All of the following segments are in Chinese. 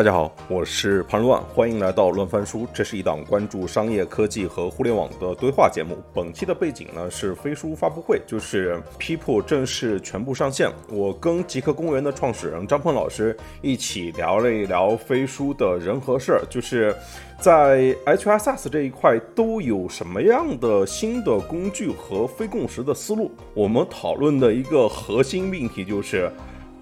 大家好，我是潘乱，欢迎来到乱翻书。这是一档关注商业科技和互联网的对话节目。本期的背景呢是飞书发布会，就是 People 正式全部上线。我跟极客公园的创始人张鹏老师一起聊了一聊飞书的人和事儿，就是在 HR SaaS 这一块都有什么样的新的工具和非共识的思路。我们讨论的一个核心命题就是。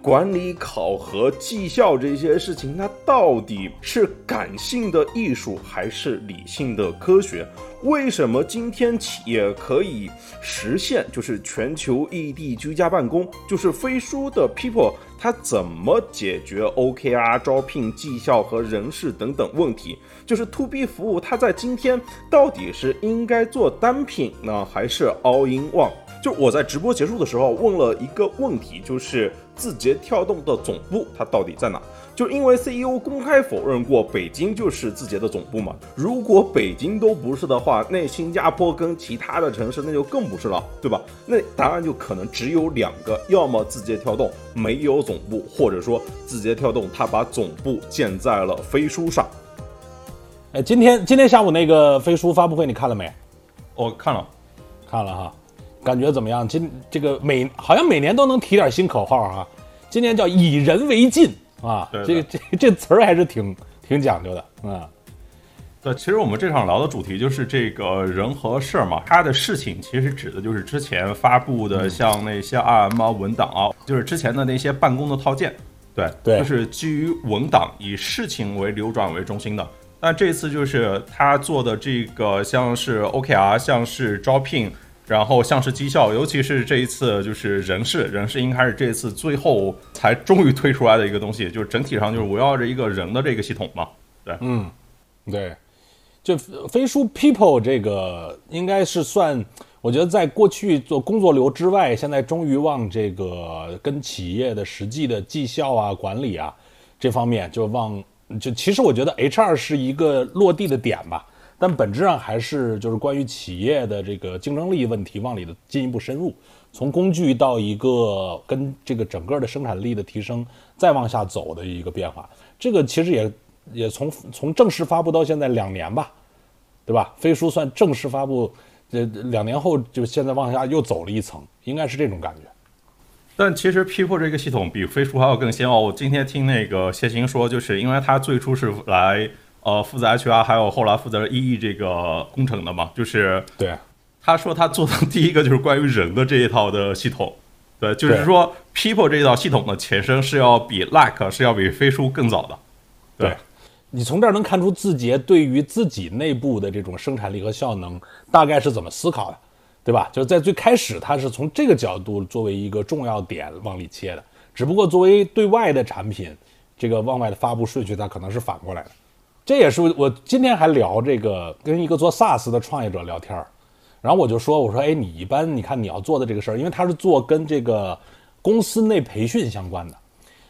管理、考核、绩效这些事情，它到底是感性的艺术还是理性的科学？为什么今天企业可以实现就是全球异地居家办公？就是飞书的 People，它怎么解决 OKR、招聘、绩效和人事等等问题？就是 To B 服务，它在今天到底是应该做单品呢，还是 All in One？就我在直播结束的时候问了一个问题，就是字节跳动的总部它到底在哪？就因为 CEO 公开否认过北京就是字节的总部嘛。如果北京都不是的话，那新加坡跟其他的城市那就更不是了，对吧？那答案就可能只有两个，要么字节跳动没有总部，或者说字节跳动它把总部建在了飞书上。哎，今天今天下午那个飞书发布会你看了没？我看了，看了哈。感觉怎么样？今这个每好像每年都能提点新口号啊，今年叫以人为镜啊，这个这这词儿还是挺挺讲究的啊。对，其实我们这场聊的主题就是这个人和事儿嘛，它的事情其实指的就是之前发布的像那些 RM 文档啊，就是之前的那些办公的套件，对对，就是基于文档以事情为流转为中心的。那这次就是他做的这个像是 OKR，像是招聘。然后像是绩效，尤其是这一次就是人事，人事应该是这次最后才终于推出来的一个东西，就是整体上就是围绕着一个人的这个系统嘛。对，嗯，对，就飞书 People 这个应该是算，我觉得在过去做工作流之外，现在终于往这个跟企业的实际的绩效啊、管理啊这方面就往就其实我觉得 HR 是一个落地的点吧。但本质上还是就是关于企业的这个竞争力问题往里的进一步深入，从工具到一个跟这个整个的生产力的提升再往下走的一个变化。这个其实也也从从正式发布到现在两年吧，对吧？飞书算正式发布，这两年后就现在往下又走了一层，应该是这种感觉。但其实 People 这个系统比飞书还要更先哦。我今天听那个谢行说，就是因为他最初是来。呃，负责 HR 还有后来负责 EE 这个工程的嘛，就是对，他说他做的第一个就是关于人的这一套的系统，对，就是说 People 这一套系统的前身是要比 Like 是要比飞书更早的，对，你从这儿能看出字节对于自己内部的这种生产力和效能大概是怎么思考的，对吧？就是在最开始，它是从这个角度作为一个重要点往里切的，只不过作为对外的产品，这个往外的发布顺序，它可能是反过来的。这也是我今天还聊这个，跟一个做 SaaS 的创业者聊天儿，然后我就说，我说，哎，你一般你看你要做的这个事儿，因为他是做跟这个公司内培训相关的，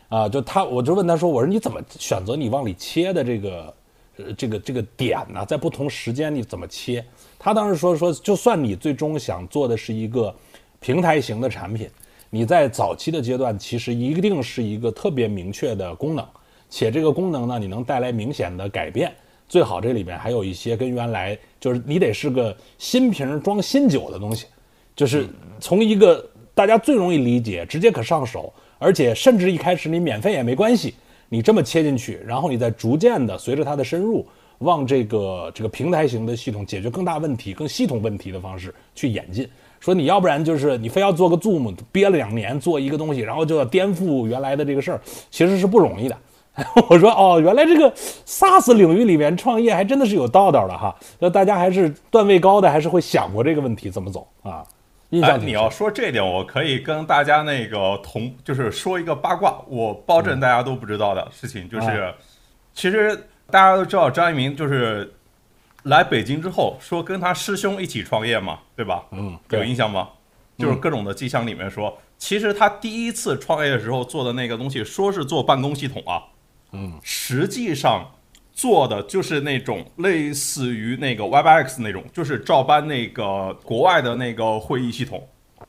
啊，就他，我就问他说，我说你怎么选择你往里切的这个，呃，这个这个点呢？在不同时间你怎么切？他当时说说，就算你最终想做的是一个平台型的产品，你在早期的阶段其实一定是一个特别明确的功能。且这个功能呢，你能带来明显的改变，最好这里面还有一些跟原来就是你得是个新瓶装新酒的东西，就是从一个大家最容易理解、直接可上手，而且甚至一开始你免费也没关系，你这么切进去，然后你再逐渐的随着它的深入，往这个这个平台型的系统解决更大问题、更系统问题的方式去演进。说你要不然就是你非要做个 Zoom 憋了两年做一个东西，然后就要颠覆原来的这个事儿，其实是不容易的。我说哦，原来这个 SaaS 领域里面创业还真的是有道道的哈。那大家还是段位高的，还是会想过这个问题怎么走啊？印象你要说这点，我可以跟大家那个同，就是说一个八卦，我保证大家都不知道的事情，就是其实大家都知道张一鸣就是来北京之后说跟他师兄一起创业嘛，对吧？嗯，有印象吗？就是各种的迹象里面说，其实他第一次创业的时候做的那个东西，说是做办公系统啊。嗯，实际上做的就是那种类似于那个 Webex 那种，就是照搬那个国外的那个会议系统。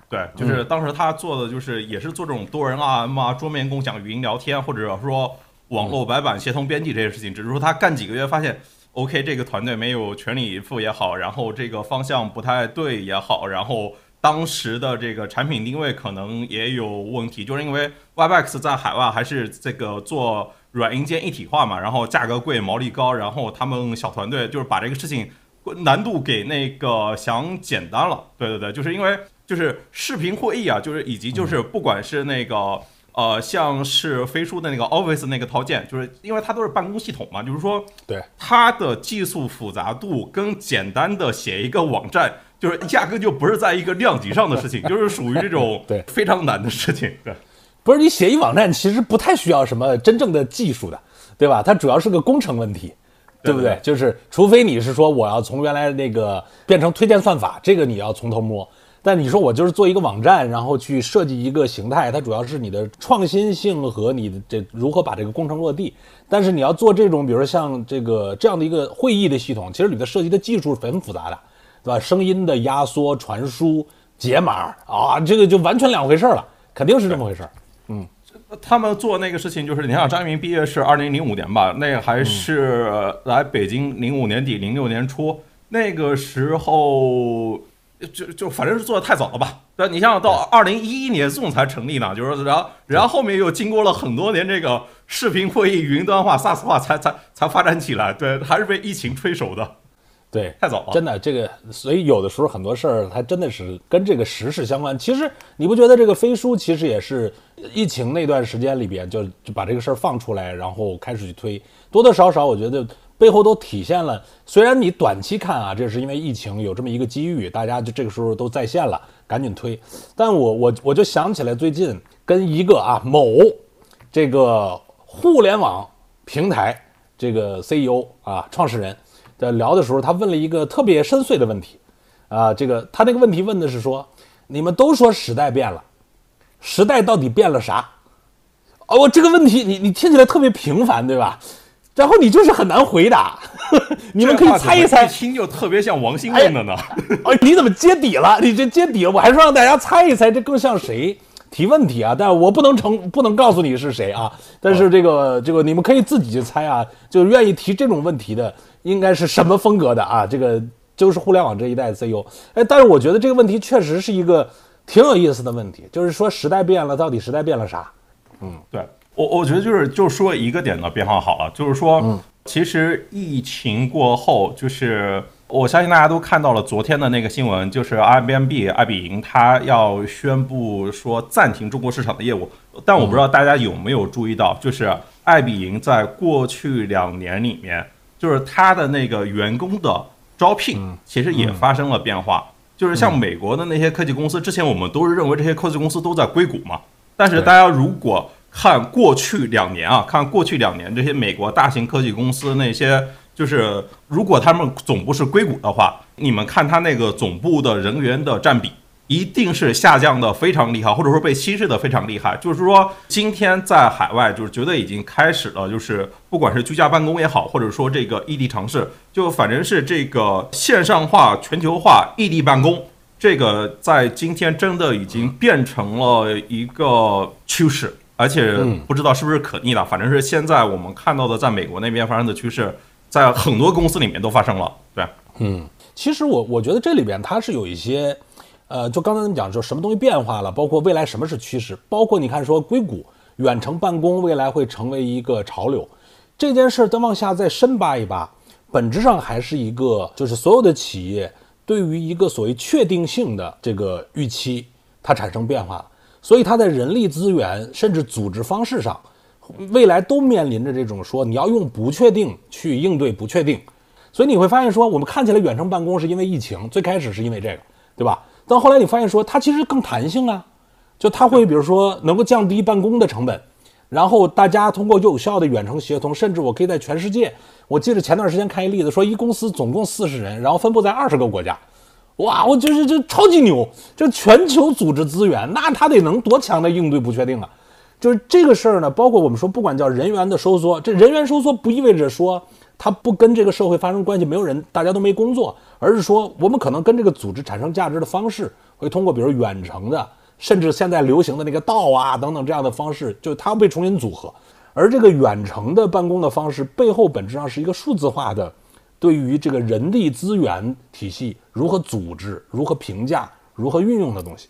对，就是当时他做的就是也是做这种多人 RM 啊，桌面共享、语音聊天，或者说网络白板协同编辑这些事情，只是说他干几个月发现，OK，这个团队没有全力以赴也好，然后这个方向不太对也好，然后当时的这个产品定位可能也有问题，就是因为 Webex 在海外还是这个做软硬件一体化嘛，然后价格贵、毛利高，然后他们小团队就是把这个事情难度给那个想简单了。对对对，就是因为就是视频会议啊，就是以及就是不管是那个。呃，像是飞书的那个 Office 那个套件，就是因为它都是办公系统嘛，就是说，对它的技术复杂度跟简单的写一个网站，就是压根就不是在一个量级上的事情，就是属于这种对非常难的事情。对，不是你写一网站，其实不太需要什么真正的技术的，对吧？它主要是个工程问题，对不对？就是除非你是说我要从原来那个变成推荐算法，这个你要从头摸。但你说我就是做一个网站，然后去设计一个形态，它主要是你的创新性和你的这如何把这个工程落地。但是你要做这种，比如说像这个这样的一个会议的系统，其实里头涉及的技术是很复杂的，对吧？声音的压缩、传输、解码啊，这个就完全两回事了，肯定是这么回事。嗯，他们做那个事情就是，你像张一鸣毕业是二零零五年吧，那还是来北京零五年底零六年初那个时候。就就反正是做的太早了吧？对，你像到二零一一年 Zoom 才成立呢，就是然后然后后面又经过了很多年这个视频会议云端化、SaaS 化才才才发展起来。对，还是被疫情吹手的。对，太早了。真的，这个所以有的时候很多事儿它真的是跟这个时事相关。其实你不觉得这个飞书其实也是疫情那段时间里边就就把这个事儿放出来，然后开始去推，多多少少我觉得。背后都体现了，虽然你短期看啊，这是因为疫情有这么一个机遇，大家就这个时候都在线了，赶紧推。但我我我就想起来，最近跟一个啊某这个互联网平台这个 CEO 啊创始人在聊的时候，他问了一个特别深邃的问题啊，这个他那个问题问的是说，你们都说时代变了，时代到底变了啥？哦，这个问题你你听起来特别平凡，对吧？然后你就是很难回答，你们可以猜一猜，一听就特别像王兴问的呢。哦，你怎么揭底了？你这揭底了，我还说让大家猜一猜，这更像谁提问题啊？但我不能成，不能告诉你是谁啊。但是这个这个，你们可以自己去猜啊。就愿意提这种问题的，应该是什么风格的啊？这个就是互联网这一代的 CEO。哎，但是我觉得这个问题确实是一个挺有意思的问题，就是说时代变了，到底时代变了啥？嗯，对。我我觉得就是就说一个点的变化好了，就是说，其实疫情过后，就是我相信大家都看到了昨天的那个新闻，就是 Airbnb 爱彼迎它要宣布说暂停中国市场的业务，但我不知道大家有没有注意到，就是爱彼迎在过去两年里面，就是它的那个员工的招聘，其实也发生了变化，就是像美国的那些科技公司，之前我们都是认为这些科技公司都在硅谷嘛，但是大家如果看过去两年啊，看过去两年这些美国大型科技公司那些，就是如果他们总部是硅谷的话，你们看他那个总部的人员的占比，一定是下降的非常厉害，或者说被稀释的非常厉害。就是说，今天在海外，就是觉得已经开始了，就是不管是居家办公也好，或者说这个异地尝试，就反正是这个线上化、全球化、异地办公，这个在今天真的已经变成了一个趋势。而且不知道是不是可逆的，反正是现在我们看到的，在美国那边发生的趋势，在很多公司里面都发生了。对，嗯，其实我我觉得这里边它是有一些，呃，就刚才咱们讲，就什么东西变化了，包括未来什么是趋势，包括你看说硅谷远程办公未来会成为一个潮流，这件事再往下再深扒一扒，本质上还是一个，就是所有的企业对于一个所谓确定性的这个预期，它产生变化了。所以，它在人力资源甚至组织方式上，未来都面临着这种说你要用不确定去应对不确定。所以你会发现说，我们看起来远程办公是因为疫情，最开始是因为这个，对吧？但后来你发现说，它其实更弹性啊，就它会比如说能够降低办公的成本，然后大家通过有效的远程协同，甚至我可以在全世界。我记得前段时间看一例子，说一公司总共四十人，然后分布在二十个国家。哇，我就是就超级牛，就全球组织资源，那他得能多强的应对不确定啊！就是这个事儿呢，包括我们说，不管叫人员的收缩，这人员收缩不意味着说他不跟这个社会发生关系，没有人，大家都没工作，而是说我们可能跟这个组织产生价值的方式，会通过比如远程的，甚至现在流行的那个道啊等等这样的方式，就它被重新组合。而这个远程的办公的方式背后本质上是一个数字化的，对于这个人力资源体系如何组织、如何评价、如何运用的东西，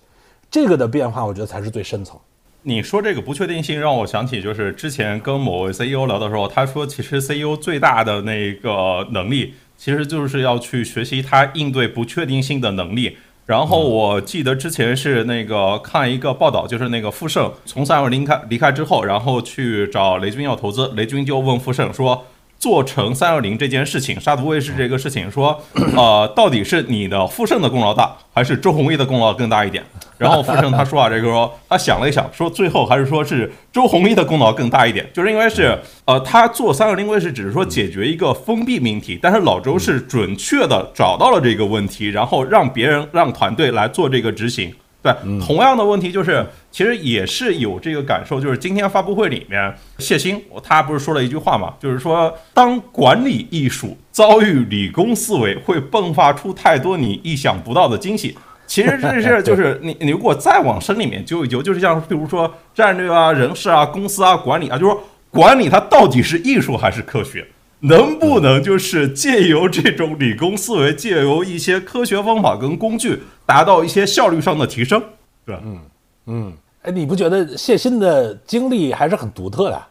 这个的变化，我觉得才是最深层。你说这个不确定性让我想起，就是之前跟某位 CEO 聊的时候，他说其实 CEO 最大的那个能力，其实就是要去学习他应对不确定性的能力。然后我记得之前是那个看一个报道，就是那个傅盛从三六零开离开之后，然后去找雷军要投资，雷军就问傅盛说。做成三六零这件事情，杀毒卫士这个事情，说，呃，到底是你的傅盛的功劳大，还是周鸿祎的功劳更大一点？然后傅盛他说啊，这个说他想了一想，说最后还是说是周鸿祎的功劳更大一点，就是因为是，呃，他做三六零卫士只是说解决一个封闭命题，但是老周是准确的找到了这个问题，然后让别人让团队来做这个执行。对，同样的问题就是，其实也是有这个感受，就是今天发布会里面，谢欣他不是说了一句话嘛，就是说，当管理艺术遭遇理工思维，会迸发出太多你意想不到的惊喜。其实这是就是 你你如果再往深里面揪一揪，就是像比如说战略啊、人事啊、公司啊、管理啊，就是说管理它到底是艺术还是科学？能不能就是借由这种理工思维，借由一些科学方法跟工具，达到一些效率上的提升？是吧？嗯嗯，哎，你不觉得谢鑫的经历还是很独特的？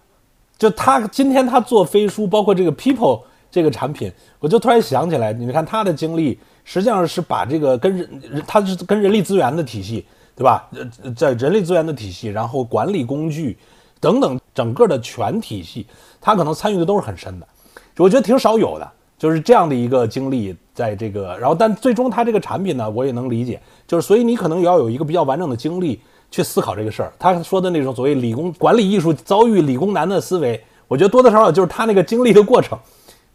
就他今天他做飞书，包括这个 People 这个产品，我就突然想起来，你看他的经历，实际上是把这个跟人，他是跟人力资源的体系，对吧？呃，在人力资源的体系，然后管理工具等等整个的全体系，他可能参与的都是很深的。我觉得挺少有的，就是这样的一个经历，在这个，然后但最终他这个产品呢，我也能理解，就是所以你可能也要有一个比较完整的经历去思考这个事儿。他说的那种所谓理工管理艺术遭遇理工男的思维，我觉得多多少少就是他那个经历的过程，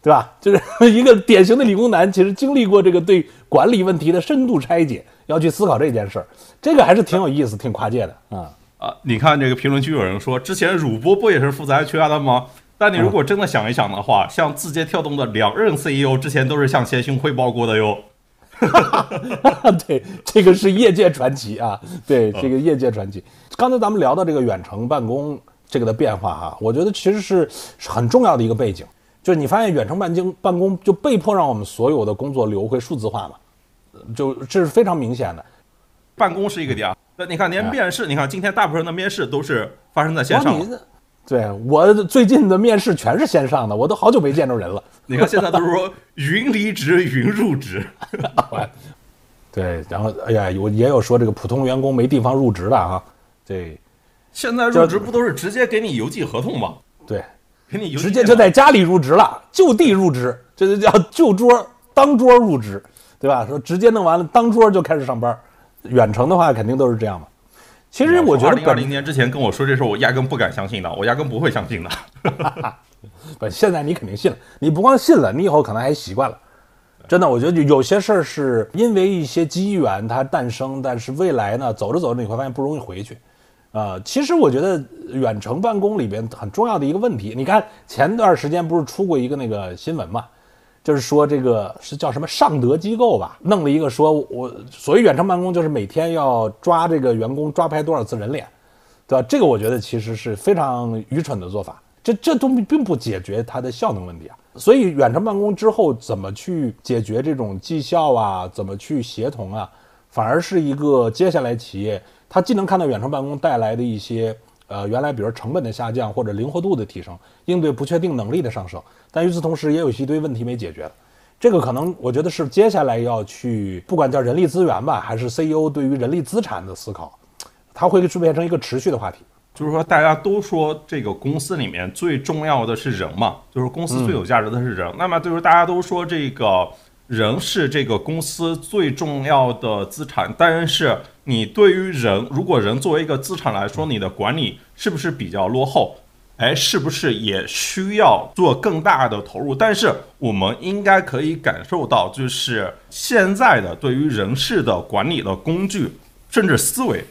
对吧？就是一个典型的理工男，其实经历过这个对管理问题的深度拆解，要去思考这件事儿，这个还是挺有意思、挺跨界的啊啊！你看这个评论区有人说，之前乳波不也是负责 HR 的吗？但你如果真的想一想的话，像字节跳动的两任 CEO 之前都是向谢欣汇报过的哟。对，这个是业界传奇啊！对，这个业界传奇。刚才咱们聊到这个远程办公这个的变化哈，我觉得其实是很重要的一个背景，就是你发现远程办经办公就被迫让我们所有的工作流会数字化嘛，就这是非常明显的。办公是一个点啊，那你看连面试，你看今天大部分人的面试都是发生在线上。对我最近的面试全是线上的，我都好久没见着人了。你看现在都是说云离职、云入职，对，然后哎呀，有也有说这个普通员工没地方入职的啊。对，现在入职不都是直接给你邮寄合同吗？对，给你邮直接就在家里入职了，就地入职，这就叫就桌当桌入职，对吧？说直接弄完了当桌就开始上班，远程的话肯定都是这样嘛。其实我觉得，二零二零年之前跟我说这事，我压根不敢相信的，我压根不会相信的。不，现在你肯定信了。你不光信了，你以后可能还习惯了。真的，我觉得有些事儿是因为一些机缘它诞生，但是未来呢，走着走着你会发现不容易回去。啊，其实我觉得远程办公里边很重要的一个问题，你看前段时间不是出过一个那个新闻嘛？就是说，这个是叫什么尚德机构吧，弄了一个说，我所谓远程办公，就是每天要抓这个员工抓拍多少次人脸，对吧？这个我觉得其实是非常愚蠢的做法，这这都并不解决它的效能问题啊。所以远程办公之后怎么去解决这种绩效啊，怎么去协同啊，反而是一个接下来企业它既能看到远程办公带来的一些。呃，原来比如成本的下降或者灵活度的提升，应对不确定能力的上升，但与此同时也有一堆问题没解决这个可能我觉得是接下来要去，不管叫人力资源吧，还是 CEO 对于人力资产的思考，它会变成一个持续的话题。就是说，大家都说这个公司里面最重要的是人嘛，就是公司最有价值的是人。那么就是大家都说这个。人是这个公司最重要的资产，但是你对于人，如果人作为一个资产来说，你的管理是不是比较落后？哎，是不是也需要做更大的投入？但是我们应该可以感受到，就是现在的对于人事的管理的工具，甚至思维，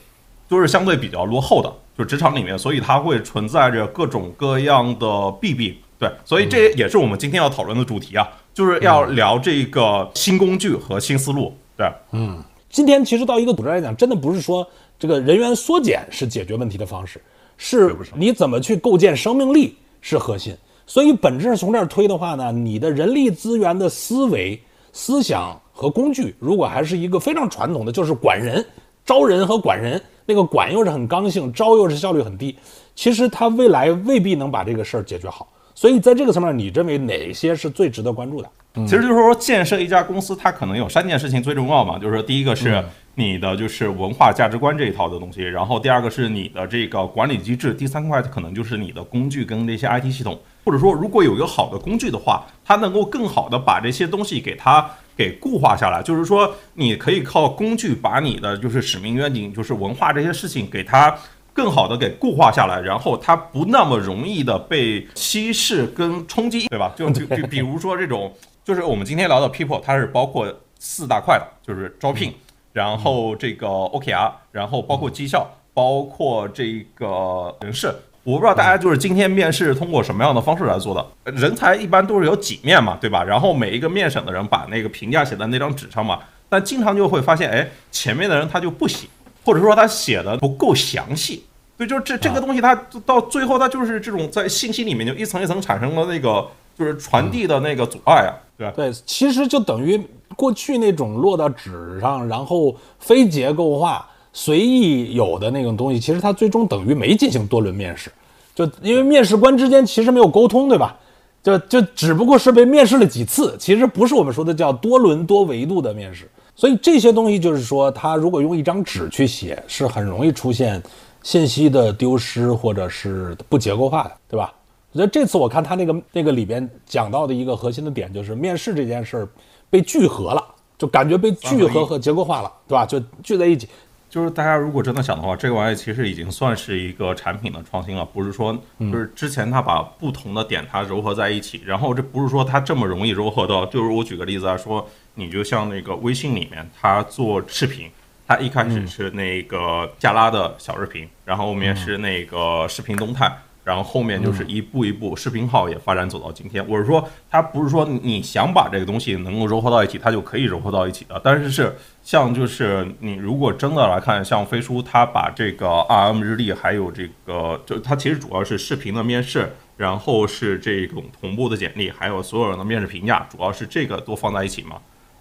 都是相对比较落后的，就职场里面，所以它会存在着各种各样的弊病。对，所以这也是我们今天要讨论的主题啊。就是要聊这个新工具和新思路，对，嗯，今天其实到一个组织来讲，真的不是说这个人员缩减是解决问题的方式，是你怎么去构建生命力是核心。所以本质上从这儿推的话呢，你的人力资源的思维、思想和工具，如果还是一个非常传统的，就是管人、招人和管人，那个管又是很刚性，招又是效率很低，其实它未来未必能把这个事儿解决好。所以在这个层面，你认为哪些是最值得关注的？其实就是说，建设一家公司，它可能有三件事情最重要嘛，就是说，第一个是你的就是文化价值观这一套的东西，然后第二个是你的这个管理机制，第三块可能就是你的工具跟这些 IT 系统，或者说，如果有一个好的工具的话，它能够更好的把这些东西给它给固化下来，就是说，你可以靠工具把你的就是使命愿景，就是文化这些事情给它。更好的给固化下来，然后它不那么容易的被稀释跟冲击，对吧？就就比比如说这种，就是我们今天聊的 people，它是包括四大块的，就是招聘，然后这个 OKR，然后包括绩效，包括这个人事。我不知道大家就是今天面试通过什么样的方式来做的？人才一般都是有几面嘛，对吧？然后每一个面审的人把那个评价写在那张纸上嘛，但经常就会发现，哎，前面的人他就不写。或者说他写的不够详细，对，就是这这个东西，它到最后它就是这种在信息里面就一层一层产生了那个就是传递的那个阻碍啊，对吧？对，其实就等于过去那种落到纸上，然后非结构化、随意有的那种东西，其实它最终等于没进行多轮面试，就因为面试官之间其实没有沟通，对吧？就就只不过是被面试了几次，其实不是我们说的叫多轮多维度的面试。所以这些东西就是说，他如果用一张纸去写，是很容易出现信息的丢失或者是不结构化的，对吧？我觉得这次我看他那个那个里边讲到的一个核心的点，就是面试这件事儿被聚合了，就感觉被聚合和结构化了，对吧？就聚在一起。就是大家如果真的想的话，这个玩意其实已经算是一个产品的创新了，不是说就是之前他把不同的点它糅合在一起，然后这不是说它这么容易糅合的。就是我举个例子啊说，你就像那个微信里面，它做视频，它一开始是那个加拉的小视频，然后后面是那个视频动态。然后后面就是一步一步，视频号也发展走到今天。我是说，它不是说你想把这个东西能够融合到一起，它就可以融合到一起的。但是是像就是你如果真的来看，像飞书，它把这个 RM 日历，还有这个，就它其实主要是视频的面试，然后是这种同步的简历，还有所有人的面试评价，主要是这个都放在一起嘛。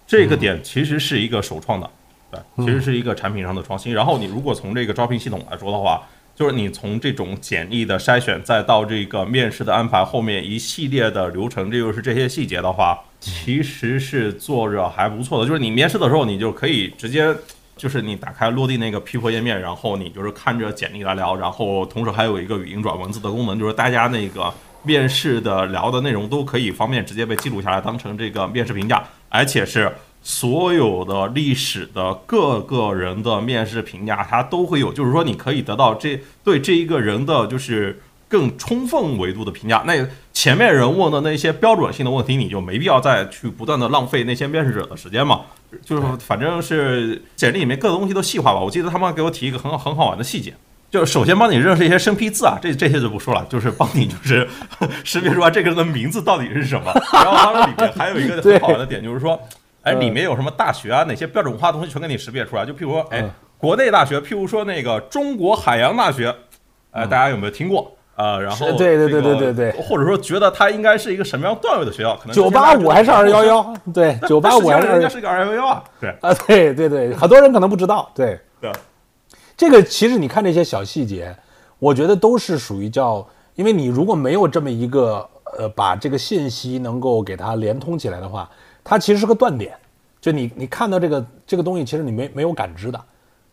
这个点其实是一个首创的，对，其实是一个产品上的创新。然后你如果从这个招聘系统来说的话。就是你从这种简历的筛选，再到这个面试的安排，后面一系列的流程，这就是这些细节的话，其实是做着还不错的。就是你面试的时候，你就可以直接，就是你打开落地那个 People 页面，然后你就是看着简历来聊，然后同时还有一个语音转文字的功能，就是大家那个面试的聊的内容都可以方便直接被记录下来，当成这个面试评价，而且是。所有的历史的各个人的面试评价，它都会有，就是说你可以得到这对这一个人的就是更充分维度的评价。那前面人问的那些标准性的问题，你就没必要再去不断的浪费那些面试者的时间嘛。就是反正是简历里面各个东西都细化吧。我记得他们给我提一个很很好玩的细节，就是首先帮你认识一些生僻字啊，这这些就不说了，就是帮你就是 识别出来这个人的名字到底是什么。然后它里面还有一个很好玩的点，就是说。哎，里面有什么大学啊？哪些标准化的东西全给你识别出来？就譬如说，哎，国内大学，譬如说那个中国海洋大学，哎，大家有没有听过？呃，然后对对对对对对，或者说觉得它应该是一个什么样段位的学校？可能九八五 还是二幺幺？对，九八五还是人家是个二幺幺啊？对啊，对对对，很多人可能不知道。对对，这个其实你看这些小细节，我觉得都是属于叫，因为你如果没有这么一个呃，把这个信息能够给它连通起来的话。它其实是个断点，就你你看到这个这个东西，其实你没没有感知的，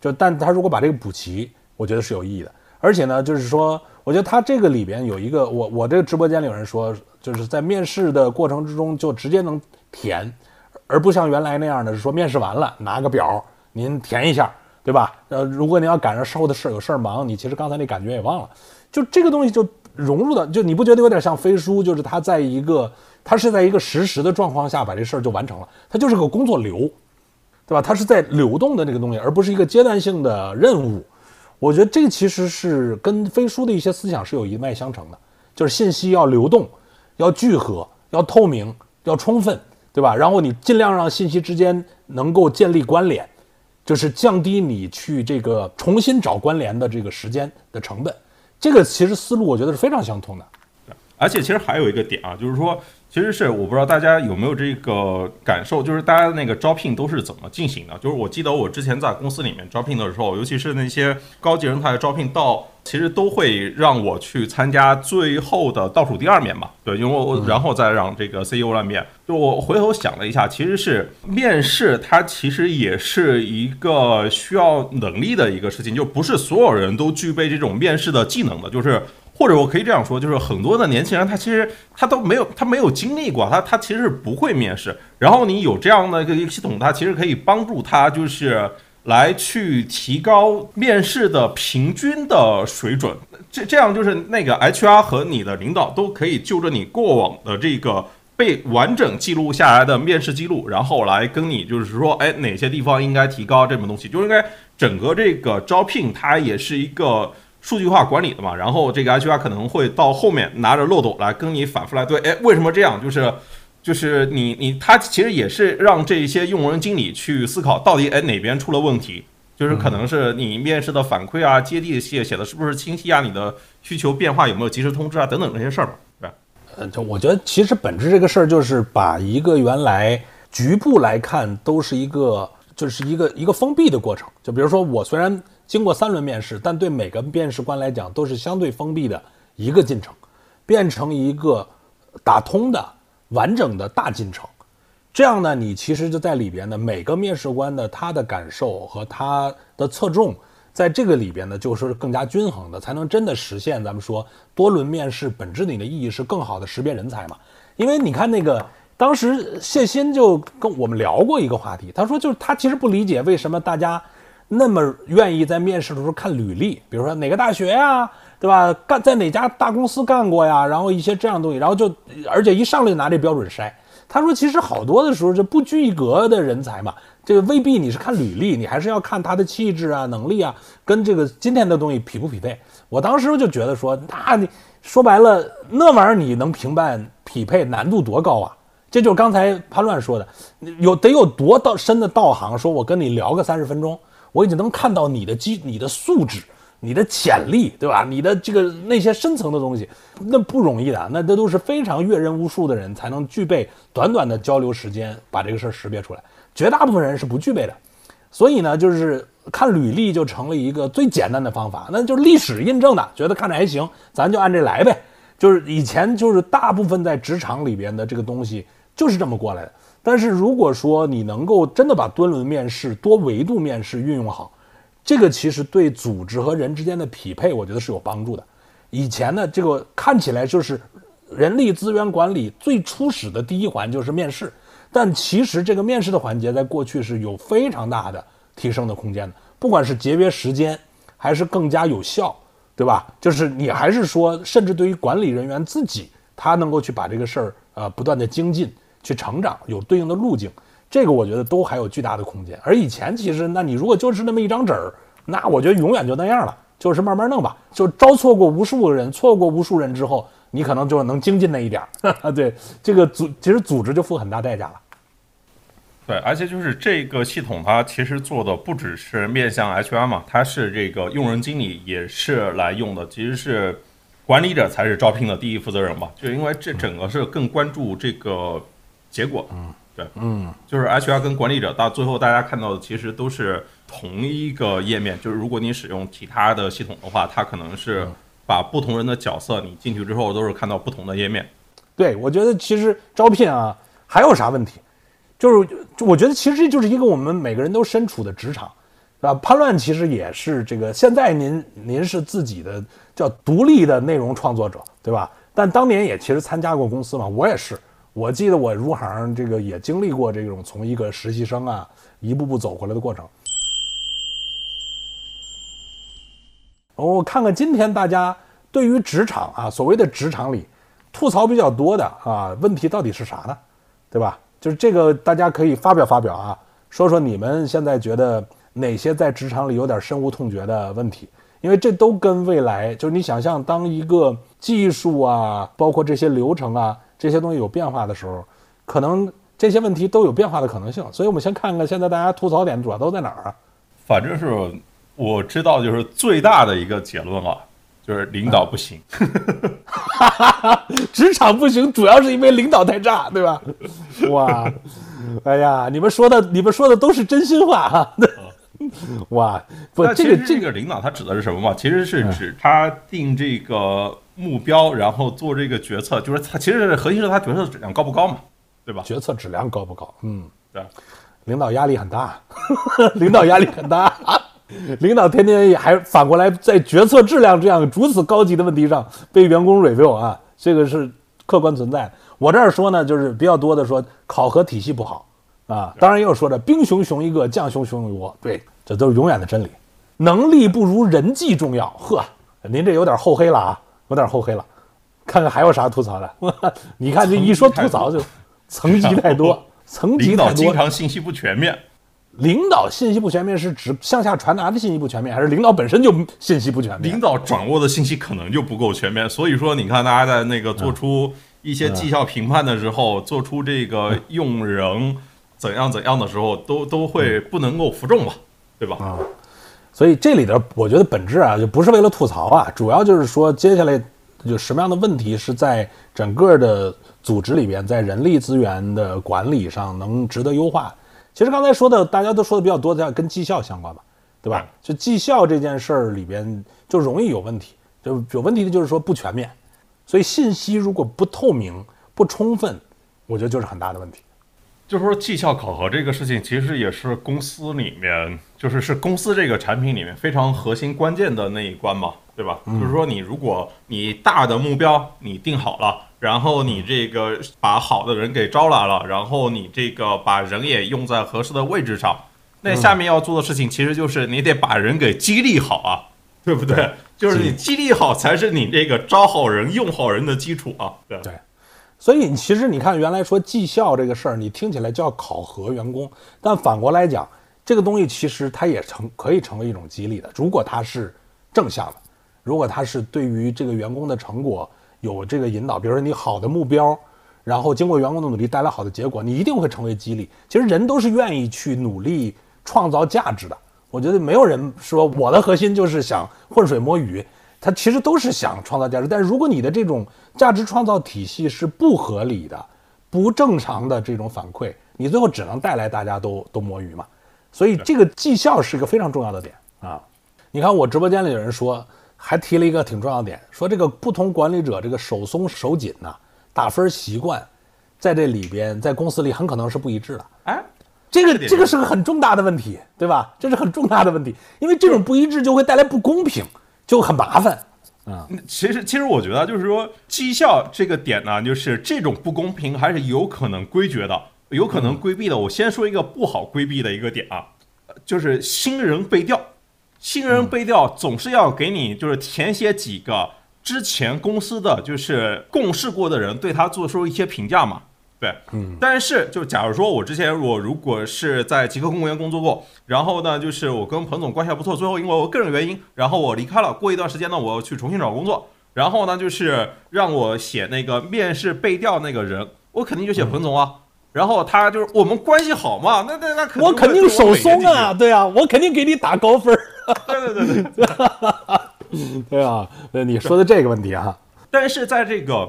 就但它如果把这个补齐，我觉得是有意义的。而且呢，就是说，我觉得它这个里边有一个，我我这个直播间里有人说，就是在面试的过程之中就直接能填，而不像原来那样的，是说面试完了拿个表您填一下，对吧？呃，如果你要赶上事后的事儿有事儿忙，你其实刚才那感觉也忘了，就这个东西就融入的，就你不觉得有点像飞书？就是它在一个。它是在一个实时的状况下把这事儿就完成了，它就是个工作流，对吧？它是在流动的那个东西，而不是一个阶段性的任务。我觉得这其实是跟飞书的一些思想是有一脉相承的，就是信息要流动，要聚合，要透明，要充分，对吧？然后你尽量让信息之间能够建立关联，就是降低你去这个重新找关联的这个时间的成本。这个其实思路我觉得是非常相通的。而且其实还有一个点啊，就是说。其实是我不知道大家有没有这个感受，就是大家那个招聘都是怎么进行的？就是我记得我之前在公司里面招聘的时候，尤其是那些高级人才的招聘，到其实都会让我去参加最后的倒数第二面嘛。对，因为我然后再让这个 CEO 来面。就我回头想了一下，其实是面试，它其实也是一个需要能力的一个事情，就不是所有人都具备这种面试的技能的，就是。或者我可以这样说，就是很多的年轻人，他其实他都没有，他没有经历过，他他其实是不会面试。然后你有这样的一个系统，它其实可以帮助他，就是来去提高面试的平均的水准。这这样就是那个 HR 和你的领导都可以就着你过往的这个被完整记录下来的面试记录，然后来跟你就是说，哎，哪些地方应该提高，这么东西就应该整个这个招聘它也是一个。数据化管理的嘛，然后这个 HR 可能会到后面拿着漏斗来跟你反复来对，哎，为什么这样？就是，就是你你他其实也是让这些用人经理去思考到底哎哪边出了问题，就是可能是你面试的反馈啊、接地气写的是不是清晰啊、你的需求变化有没有及时通知啊等等这些事儿吧，对吧？呃，就我觉得其实本质这个事儿就是把一个原来局部来看都是一个就是一个一个封闭的过程，就比如说我虽然。经过三轮面试，但对每个面试官来讲都是相对封闭的一个进程，变成一个打通的完整的大进程。这样呢，你其实就在里边呢，每个面试官的他的感受和他的侧重，在这个里边呢，就是更加均衡的，才能真的实现咱们说多轮面试本质里的意义是更好的识别人才嘛。因为你看那个当时谢鑫就跟我们聊过一个话题，他说就是他其实不理解为什么大家。那么愿意在面试的时候看履历，比如说哪个大学呀，对吧？干在哪家大公司干过呀？然后一些这样的东西，然后就而且一上来就拿这标准筛。他说，其实好多的时候就不拘一格的人才嘛，这个未必你是看履历，你还是要看他的气质啊、能力啊，跟这个今天的东西匹不匹配。我当时就觉得说，那你说白了，那玩意儿你能评判匹配难度多高啊？这就是刚才潘乱说的，有得有多道深的道行，说我跟你聊个三十分钟。我已经能看到你的基、你的素质、你的潜力，对吧？你的这个那些深层的东西，那不容易的，那这都是非常阅人无数的人才能具备短短的交流时间把这个事儿识别出来，绝大部分人是不具备的。所以呢，就是看履历就成了一个最简单的方法，那就是历史印证的，觉得看着还行，咱就按这来呗。就是以前就是大部分在职场里边的这个东西就是这么过来的。但是如果说你能够真的把多轮面试、多维度面试运用好，这个其实对组织和人之间的匹配，我觉得是有帮助的。以前呢，这个看起来就是人力资源管理最初始的第一环就是面试，但其实这个面试的环节在过去是有非常大的提升的空间的，不管是节约时间，还是更加有效，对吧？就是你还是说，甚至对于管理人员自己，他能够去把这个事儿呃不断的精进。去成长有对应的路径，这个我觉得都还有巨大的空间。而以前其实，那你如果就是那么一张纸儿，那我觉得永远就那样了，就是慢慢弄吧。就招错过无数个人，错过无数人之后，你可能就能精进那一点儿。对，这个组其实组织就付很大代价了。对，而且就是这个系统，它其实做的不只是面向 HR 嘛，它是这个用人经理也是来用的，其实是管理者才是招聘的第一负责人嘛。就因为这整个是更关注这个。结果，嗯，对，嗯，就是 HR 跟管理者到最后，大家看到的其实都是同一个页面。就是如果你使用其他的系统的话，它可能是把不同人的角色，你进去之后都是看到不同的页面。对，我觉得其实招聘啊，还有啥问题？就是我觉得其实这就是一个我们每个人都身处的职场，是吧？叛乱其实也是这个。现在您您是自己的叫独立的内容创作者，对吧？但当年也其实参加过公司嘛，我也是。我记得我入行这个也经历过这种从一个实习生啊一步步走过来的过程。我看看今天大家对于职场啊所谓的职场里吐槽比较多的啊问题到底是啥呢？对吧？就是这个大家可以发表发表啊，说说你们现在觉得哪些在职场里有点深恶痛绝的问题？因为这都跟未来就是你想象当一个技术啊，包括这些流程啊。这些东西有变化的时候，可能这些问题都有变化的可能性。所以，我们先看看现在大家吐槽点主要都在哪儿啊？反正是我知道，就是最大的一个结论啊，就是领导不行。职场不行，主要是因为领导太差，对吧？哇，哎呀，你们说的，你们说的都是真心话哈。哇，不，那这个这个领导他指的是什么嘛？其实是指他定这个目标，然后做这个决策，就是他其实核心是他决策质量高不高嘛，对吧？决策质量高不高？嗯，对。领导压力很大，领导压力很大，领导天天也还反过来在决策质量这样如此高级的问题上被员工 review 啊，这个是客观存在的。我这儿说呢，就是比较多的说考核体系不好啊，当然也有说的兵熊熊一个，将熊熊一窝，对，这都是永远的真理。能力不如人际重要，呵，您这有点厚黑了啊，有点厚黑了。看看还有啥吐槽的？你看这一说吐槽就层级太多。层级太多 领导经常信息不全面，领导信息不全面是指向下传达的信息不全面，还是领导本身就信息不全面？领导掌握的信息可能就不够全面。所以说，你看大家在那个做出一些绩效评判的时候，做出这个用人怎样怎样的时候，都都会不能够服众吧，对吧？啊，所以这里头我觉得本质啊，就不是为了吐槽啊，主要就是说接下来就什么样的问题是在整个的组织里边，在人力资源的管理上能值得优化。其实刚才说的，大家都说的比较多的，跟绩效相关嘛，对吧？就绩效这件事儿里边就容易有问题，就有问题的就是说不全面，所以信息如果不透明、不充分，我觉得就是很大的问题。就是说，绩效考核这个事情，其实也是公司里面，就是是公司这个产品里面非常核心关键的那一关嘛，对吧？就是说，你如果你大的目标你定好了，然后你这个把好的人给招来了，然后你这个把人也用在合适的位置上，那下面要做的事情其实就是你得把人给激励好啊，对不对？就是你激励好才是你这个招好人、用好人的基础啊，对。对，所以其实你看，原来说绩效这个事儿，你听起来叫考核员工，但反过来讲，这个东西其实它也成可以成为一种激励的。如果它是正向的，如果它是对于这个员工的成果有这个引导，比如说你好的目标，然后经过员工的努力带来好的结果，你一定会成为激励。其实人都是愿意去努力创造价值的。我觉得没有人说我的核心就是想浑水摸鱼，他其实都是想创造价值。但是如果你的这种价值创造体系是不合理的、不正常的这种反馈，你最后只能带来大家都都摸鱼嘛。所以这个绩效是一个非常重要的点啊。你看我直播间里有人说，还提了一个挺重要的点，说这个不同管理者这个手松手紧呐、打分习惯，在这里边在公司里很可能是不一致的。哎，这个这个是个很重大的问题，对吧？这是很重大的问题，因为这种不一致就会带来不公平，就很麻烦。其实，其实我觉得就是说，绩效这个点呢，就是这种不公平还是有可能规绝的，有可能规避的。我先说一个不好规避的一个点啊，呃就是新人背调，新人背调总是要给你就是填写几个之前公司的就是共事过的人对他做出一些评价嘛。对，嗯，但是就假如说我之前我如果是在极客公园工作过，然后呢，就是我跟彭总关系还不错，最后因为我个人原因，然后我离开了。过一段时间呢，我要去重新找工作，然后呢，就是让我写那个面试背调那个人，我肯定就写彭总啊。然后他就是我们关系好嘛，那那那肯定我肯定手松啊，啊，对啊，我肯定给你打高分儿，对对对对。对 啊，呃，你说的这个问题啊，但是在这个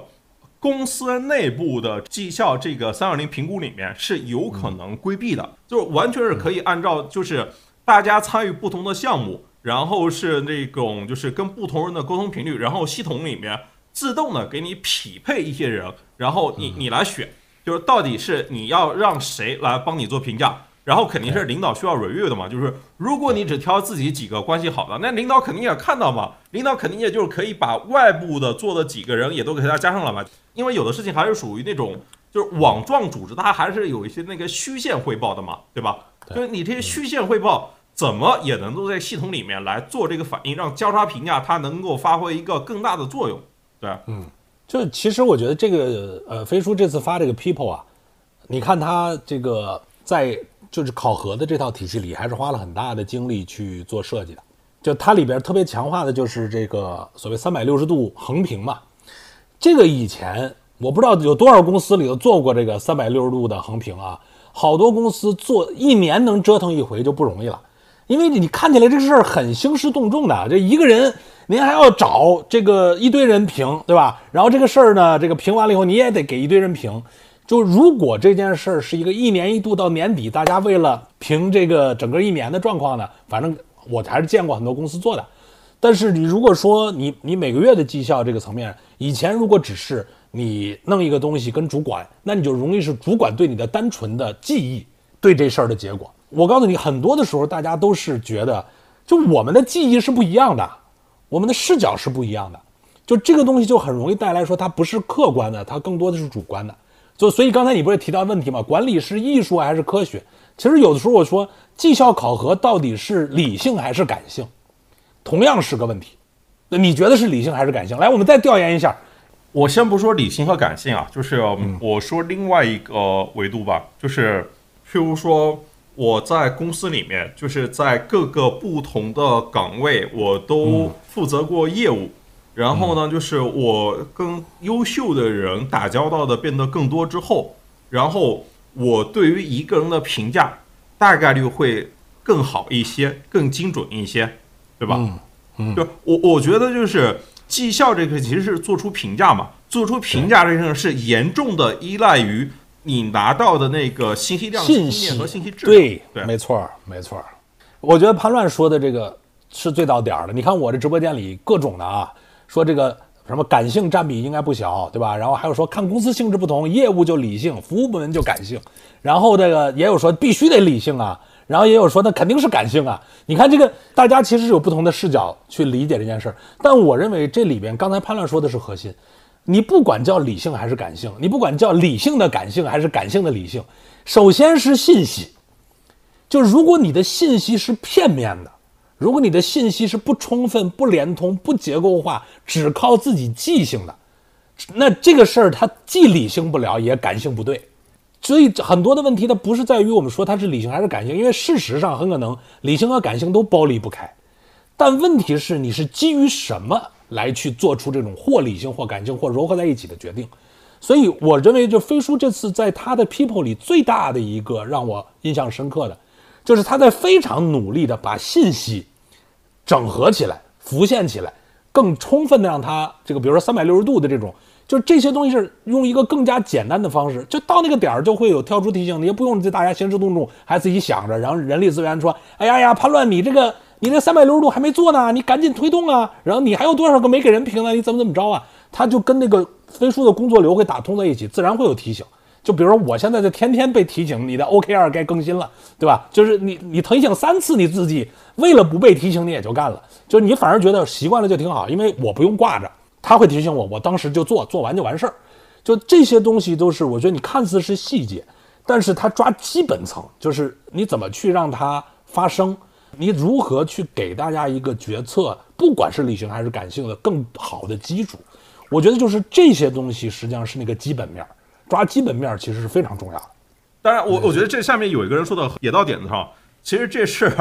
公司内部的绩效这个三二零评估里面是有可能规避的，就是完全是可以按照就是大家参与不同的项目，然后是那种就是跟不同人的沟通频率，然后系统里面自动的给你匹配一些人，然后你你来选，就是到底是你要让谁来帮你做评价。然后肯定是领导需要 review 的嘛，就是如果你只挑自己几个关系好的，那领导肯定也看到嘛，领导肯定也就是可以把外部的做的几个人也都给他加上了嘛，因为有的事情还是属于那种就是网状组织，它还是有一些那个虚线汇报的嘛，对吧？就是你这些虚线汇报怎么也能够在系统里面来做这个反应，让交叉评价它能够发挥一个更大的作用，对嗯？就其实我觉得这个呃，飞书这次发这个 People 啊，你看他这个在就是考核的这套体系里，还是花了很大的精力去做设计的。就它里边特别强化的就是这个所谓三百六十度横屏嘛。这个以前我不知道有多少公司里头做过这个三百六十度的横屏啊，好多公司做一年能折腾一回就不容易了。因为你看起来这个事儿很兴师动众的，这一个人您还要找这个一堆人评，对吧？然后这个事儿呢，这个评完了以后，你也得给一堆人评。就如果这件事儿是一个一年一度到年底，大家为了评这个整个一年的状况呢，反正我还是见过很多公司做的。但是你如果说你你每个月的绩效这个层面，以前如果只是你弄一个东西跟主管，那你就容易是主管对你的单纯的记忆对这事儿的结果。我告诉你，很多的时候大家都是觉得，就我们的记忆是不一样的，我们的视角是不一样的，就这个东西就很容易带来说它不是客观的，它更多的是主观的。就所以刚才你不是提到问题吗？管理是艺术还是科学？其实有的时候我说绩效考核到底是理性还是感性？同样是个问题，那你觉得是理性还是感性？来，我们再调研一下。我先不说理性和感性啊，就是我说另外一个维度吧，就是譬如说我在公司里面，就是在各个不同的岗位，我都负责过业务。然后呢，就是我跟优秀的人打交道的变得更多之后，然后我对于一个人的评价大概率会更好一些，更精准一些。对吧？嗯，就我我觉得就是绩效这个其实是做出评价嘛，做出评价这个是严重的依赖于你拿到的那个信息量、信息和信息质量。对对，没错没错。我觉得潘乱说的这个是最到点儿的。你看我这直播间里各种的啊，说这个什么感性占比应该不小，对吧？然后还有说看公司性质不同，业务就理性，服务部门就感性。然后这个也有说必须得理性啊。然后也有说，那肯定是感性啊！你看这个，大家其实是有不同的视角去理解这件事儿。但我认为这里边，刚才潘乱说的是核心。你不管叫理性还是感性，你不管叫理性的感性还是感性的理性，首先是信息。就如果你的信息是片面的，如果你的信息是不充分、不连通、不结构化，只靠自己记性的，那这个事儿它既理性不了，也感性不对。所以很多的问题，它不是在于我们说它是理性还是感性，因为事实上很可能理性和感性都剥离不开。但问题是，你是基于什么来去做出这种或理性或感性或融合在一起的决定？所以我认为，就飞书这次在他的 People 里最大的一个让我印象深刻的，就是他在非常努力的把信息整合起来、浮现起来，更充分的让它这个，比如说三百六十度的这种。就这些东西是用一个更加简单的方式，就到那个点儿就会有跳出提醒，你也不用这大家兴师动众，还自己想着，然后人力资源说，哎呀呀，潘乱，你这个你这三百六十度还没做呢，你赶紧推动啊，然后你还有多少个没给人评呢？你怎么怎么着啊？他就跟那个飞书的工作流会打通在一起，自然会有提醒。就比如说我现在就天天被提醒，你的 OKR 该更新了，对吧？就是你你提醒三次，你自己为了不被提醒，你也就干了，就是你反而觉得习惯了就挺好，因为我不用挂着。他会提醒我，我当时就做，做完就完事儿。就这些东西都是，我觉得你看似是细节，但是他抓基本层，就是你怎么去让它发生，你如何去给大家一个决策，不管是理性还是感性的更好的基础。我觉得就是这些东西实际上是那个基本面儿，抓基本面其实是非常重要的。当然，我我觉得这下面有一个人说的也到点子上，其实这事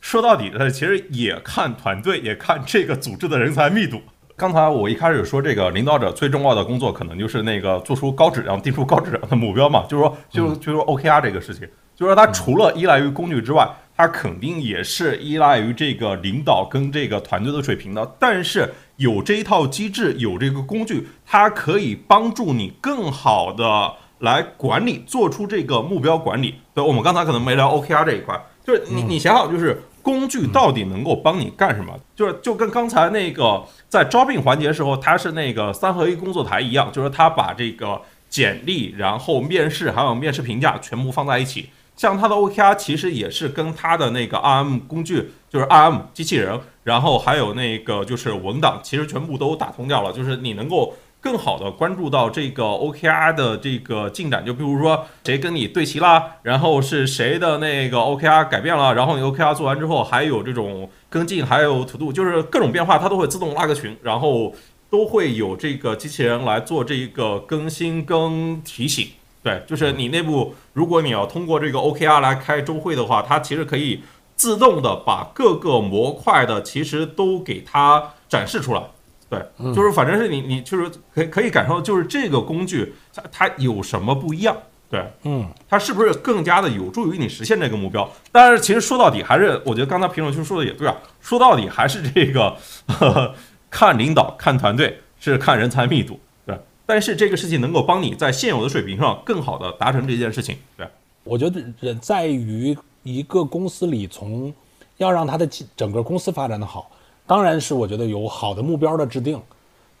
说到底的，其实也看团队，也看这个组织的人才密度。刚才我一开始说这个领导者最重要的工作，可能就是那个做出高质量、定出高质量的目标嘛，就是说，就就是说 OKR 这个事情，就是说它除了依赖于工具之外，它肯定也是依赖于这个领导跟这个团队的水平的。但是有这一套机制，有这个工具，它可以帮助你更好的来管理，做出这个目标管理。对，我们刚才可能没聊 OKR 这一块，就是你你想好，就是。工具到底能够帮你干什么？就是就跟刚才那个在招聘环节时候，它是那个三合一工作台一样，就是它把这个简历、然后面试还有面试评价全部放在一起。像它的 OKR 其实也是跟它的那个 RM 工具，就是 RM 机器人，然后还有那个就是文档，其实全部都打通掉了，就是你能够。更好的关注到这个 OKR 的这个进展，就比如说谁跟你对齐啦，然后是谁的那个 OKR 改变了，然后你 OKR 做完之后还有这种跟进，还有 To Do，就是各种变化，它都会自动拉个群，然后都会有这个机器人来做这个更新跟提醒。对，就是你内部如果你要通过这个 OKR 来开周会的话，它其实可以自动的把各个模块的其实都给它展示出来。对，就是反正是你，你就是可可以感受到，就是这个工具它它有什么不一样？对，嗯，它是不是更加的有助于你实现这个目标？但是其实说到底还是，我觉得刚才评论区说的也对啊，说到底还是这个呵呵 看领导、看团队，是看人才密度，对。但是这个事情能够帮你在现有的水平上更好的达成这件事情，对。我觉得人在于一个公司里，从要让它的整个公司发展的好，当然是我觉得有好的目标的制定，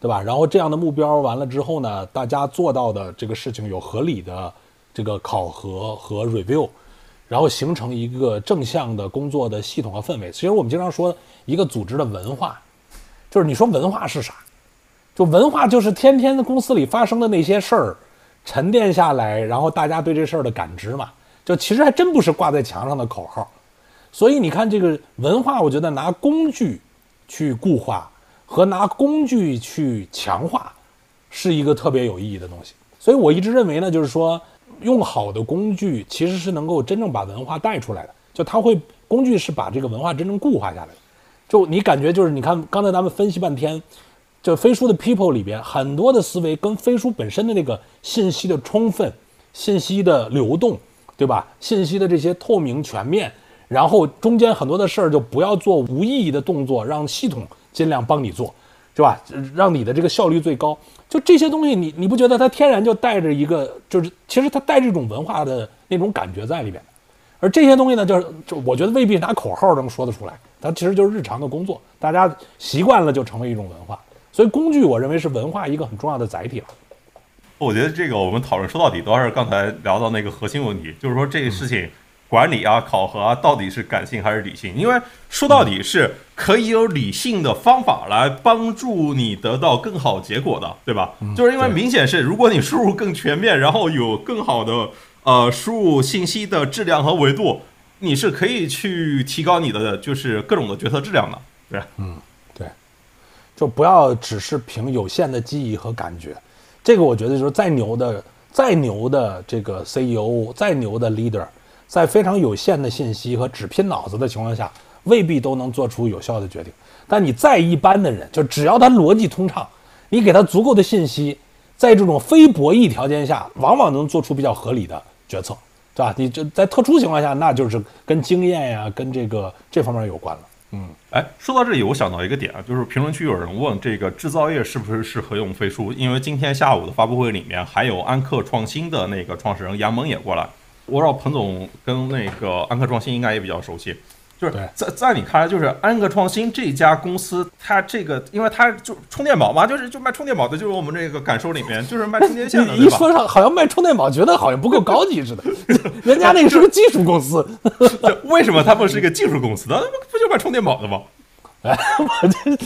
对吧？然后这样的目标完了之后呢，大家做到的这个事情有合理的这个考核和 review，然后形成一个正向的工作的系统和氛围。其实我们经常说一个组织的文化，就是你说文化是啥？就文化就是天天的公司里发生的那些事儿。沉淀下来，然后大家对这事儿的感知嘛，就其实还真不是挂在墙上的口号。所以你看，这个文化，我觉得拿工具去固化和拿工具去强化，是一个特别有意义的东西。所以我一直认为呢，就是说，用好的工具其实是能够真正把文化带出来的。就它会，工具是把这个文化真正固化下来的。就你感觉，就是你看刚才咱们分析半天。就飞书的 people 里边，很多的思维跟飞书本身的那个信息的充分、信息的流动，对吧？信息的这些透明全面，然后中间很多的事儿就不要做无意义的动作，让系统尽量帮你做，是吧？让你的这个效率最高。就这些东西，你你不觉得它天然就带着一个，就是其实它带这种文化的那种感觉在里边。而这些东西呢，就是我觉得未必拿口号能说得出来，它其实就是日常的工作，大家习惯了就成为一种文化。所以工具，我认为是文化一个很重要的载体了。我觉得这个我们讨论说到底都还是刚才聊到那个核心问题，就是说这个事情管理啊、考核啊，到底是感性还是理性？因为说到底是可以有理性的方法来帮助你得到更好结果的，对吧？就是因为明显是，如果你输入更全面，然后有更好的呃输入信息的质量和维度，你是可以去提高你的就是各种的决策质量的，对嗯。对就不要只是凭有限的记忆和感觉，这个我觉得就是再牛的、再牛的这个 CEO、再牛的 leader，在非常有限的信息和只拼脑子的情况下，未必都能做出有效的决定。但你再一般的人，就只要他逻辑通畅，你给他足够的信息，在这种非博弈条件下，往往能做出比较合理的决策，对吧？你这在特殊情况下，那就是跟经验呀、跟这个这方面有关了。嗯，哎，说到这里，我想到一个点啊，就是评论区有人问这个制造业是不是适合用飞书？因为今天下午的发布会里面还有安克创新的那个创始人杨蒙也过来，我知道彭总跟那个安克创新应该也比较熟悉。就是在在你看来，就是安克创新这家公司，它这个，因为它就充电宝嘛，就是就卖充电宝的，就是我们这个感受里面，就是卖充电线的，一说上好像卖充电宝，觉得好像不够高级似的。人家那个是个技术公司，为什么他们是一个技术公司呢？不就卖充电宝的吗？哎，我这，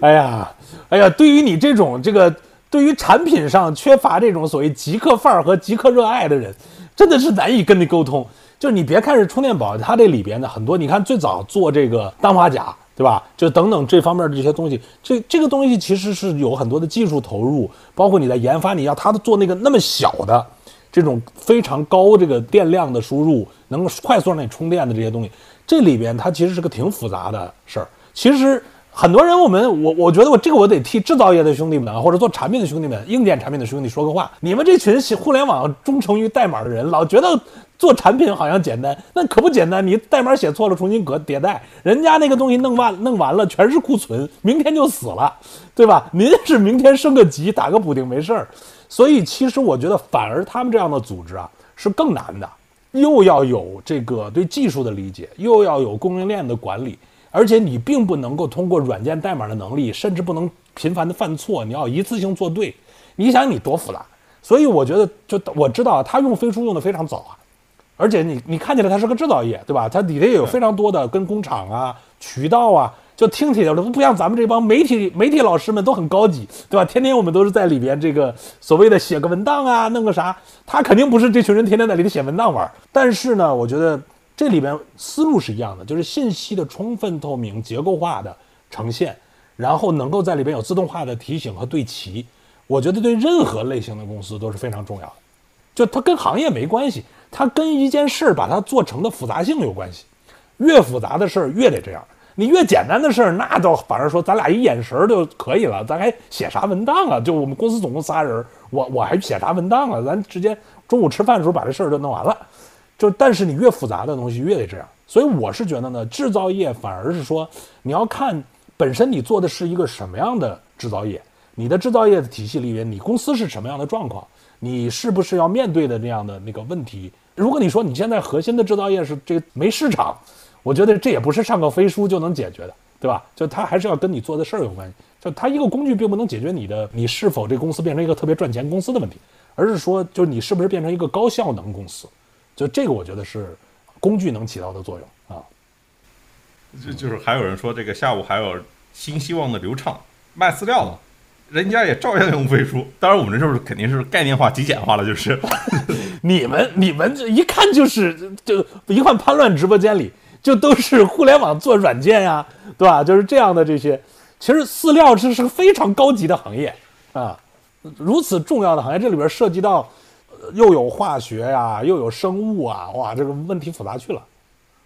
哎呀，哎呀，对于你这种这个，对于产品上缺乏这种所谓极客范儿和极客热爱的人，真的是难以跟你沟通。就是你别看是充电宝，它这里边的很多，你看最早做这个氮化钾，对吧？就等等这方面的这些东西，这这个东西其实是有很多的技术投入，包括你在研发，你要它做那个那么小的这种非常高这个电量的输入，能够快速让你充电的这些东西，这里边它其实是个挺复杂的事儿。其实很多人，我们我我觉得我这个我得替制造业的兄弟们或者做产品的兄弟们、硬件产品的兄弟说个话，你们这群互联网忠诚于代码的人，老觉得。做产品好像简单，那可不简单。你代码写错了，重新搁迭代，人家那个东西弄完弄完了，全是库存，明天就死了，对吧？您是明天升个级，打个补丁没事儿。所以其实我觉得，反而他们这样的组织啊，是更难的，又要有这个对技术的理解，又要有供应链的管理，而且你并不能够通过软件代码的能力，甚至不能频繁的犯错，你要一次性做对。你想你多复杂？所以我觉得，就我知道他用飞书用的非常早啊。而且你你看起来它是个制造业，对吧？它底下也有非常多的跟工厂啊、渠道啊，就听起来都不像咱们这帮媒体媒体老师们都很高级，对吧？天天我们都是在里边这个所谓的写个文档啊，弄个啥，他肯定不是这群人天天在里头写文档玩。但是呢，我觉得这里边思路是一样的，就是信息的充分透明、结构化的呈现，然后能够在里边有自动化的提醒和对齐，我觉得对任何类型的公司都是非常重要的。就它跟行业没关系。它跟一件事儿把它做成的复杂性有关系，越复杂的事儿越得这样。你越简单的事儿，那倒反而说咱俩一眼神儿就可以了，咱还写啥文档啊？就我们公司总共仨人，我我还写啥文档啊？咱直接中午吃饭的时候把这事儿就弄完了。就但是你越复杂的东西越得这样，所以我是觉得呢，制造业反而是说你要看本身你做的是一个什么样的制造业，你的制造业的体系里面，你公司是什么样的状况，你是不是要面对的那样的那个问题。如果你说你现在核心的制造业是这个没市场，我觉得这也不是上个飞书就能解决的，对吧？就它还是要跟你做的事儿有关系。就它一个工具并不能解决你的你是否这公司变成一个特别赚钱公司的问题，而是说就是你是不是变成一个高效能公司。就这个，我觉得是工具能起到的作用啊。就就是还有人说，这个下午还有新希望的流畅卖饲料了，人家也照样用飞书。当然，我们这就是肯定是概念化、极简化了，就是 你们你们这一看就是就一看叛乱直播间里就都是互联网做软件呀，对吧？就是这样的这些，其实饲料这是个非常高级的行业啊，如此重要的行业，这里边涉及到。又有化学呀，又有生物啊，哇，这个问题复杂去了。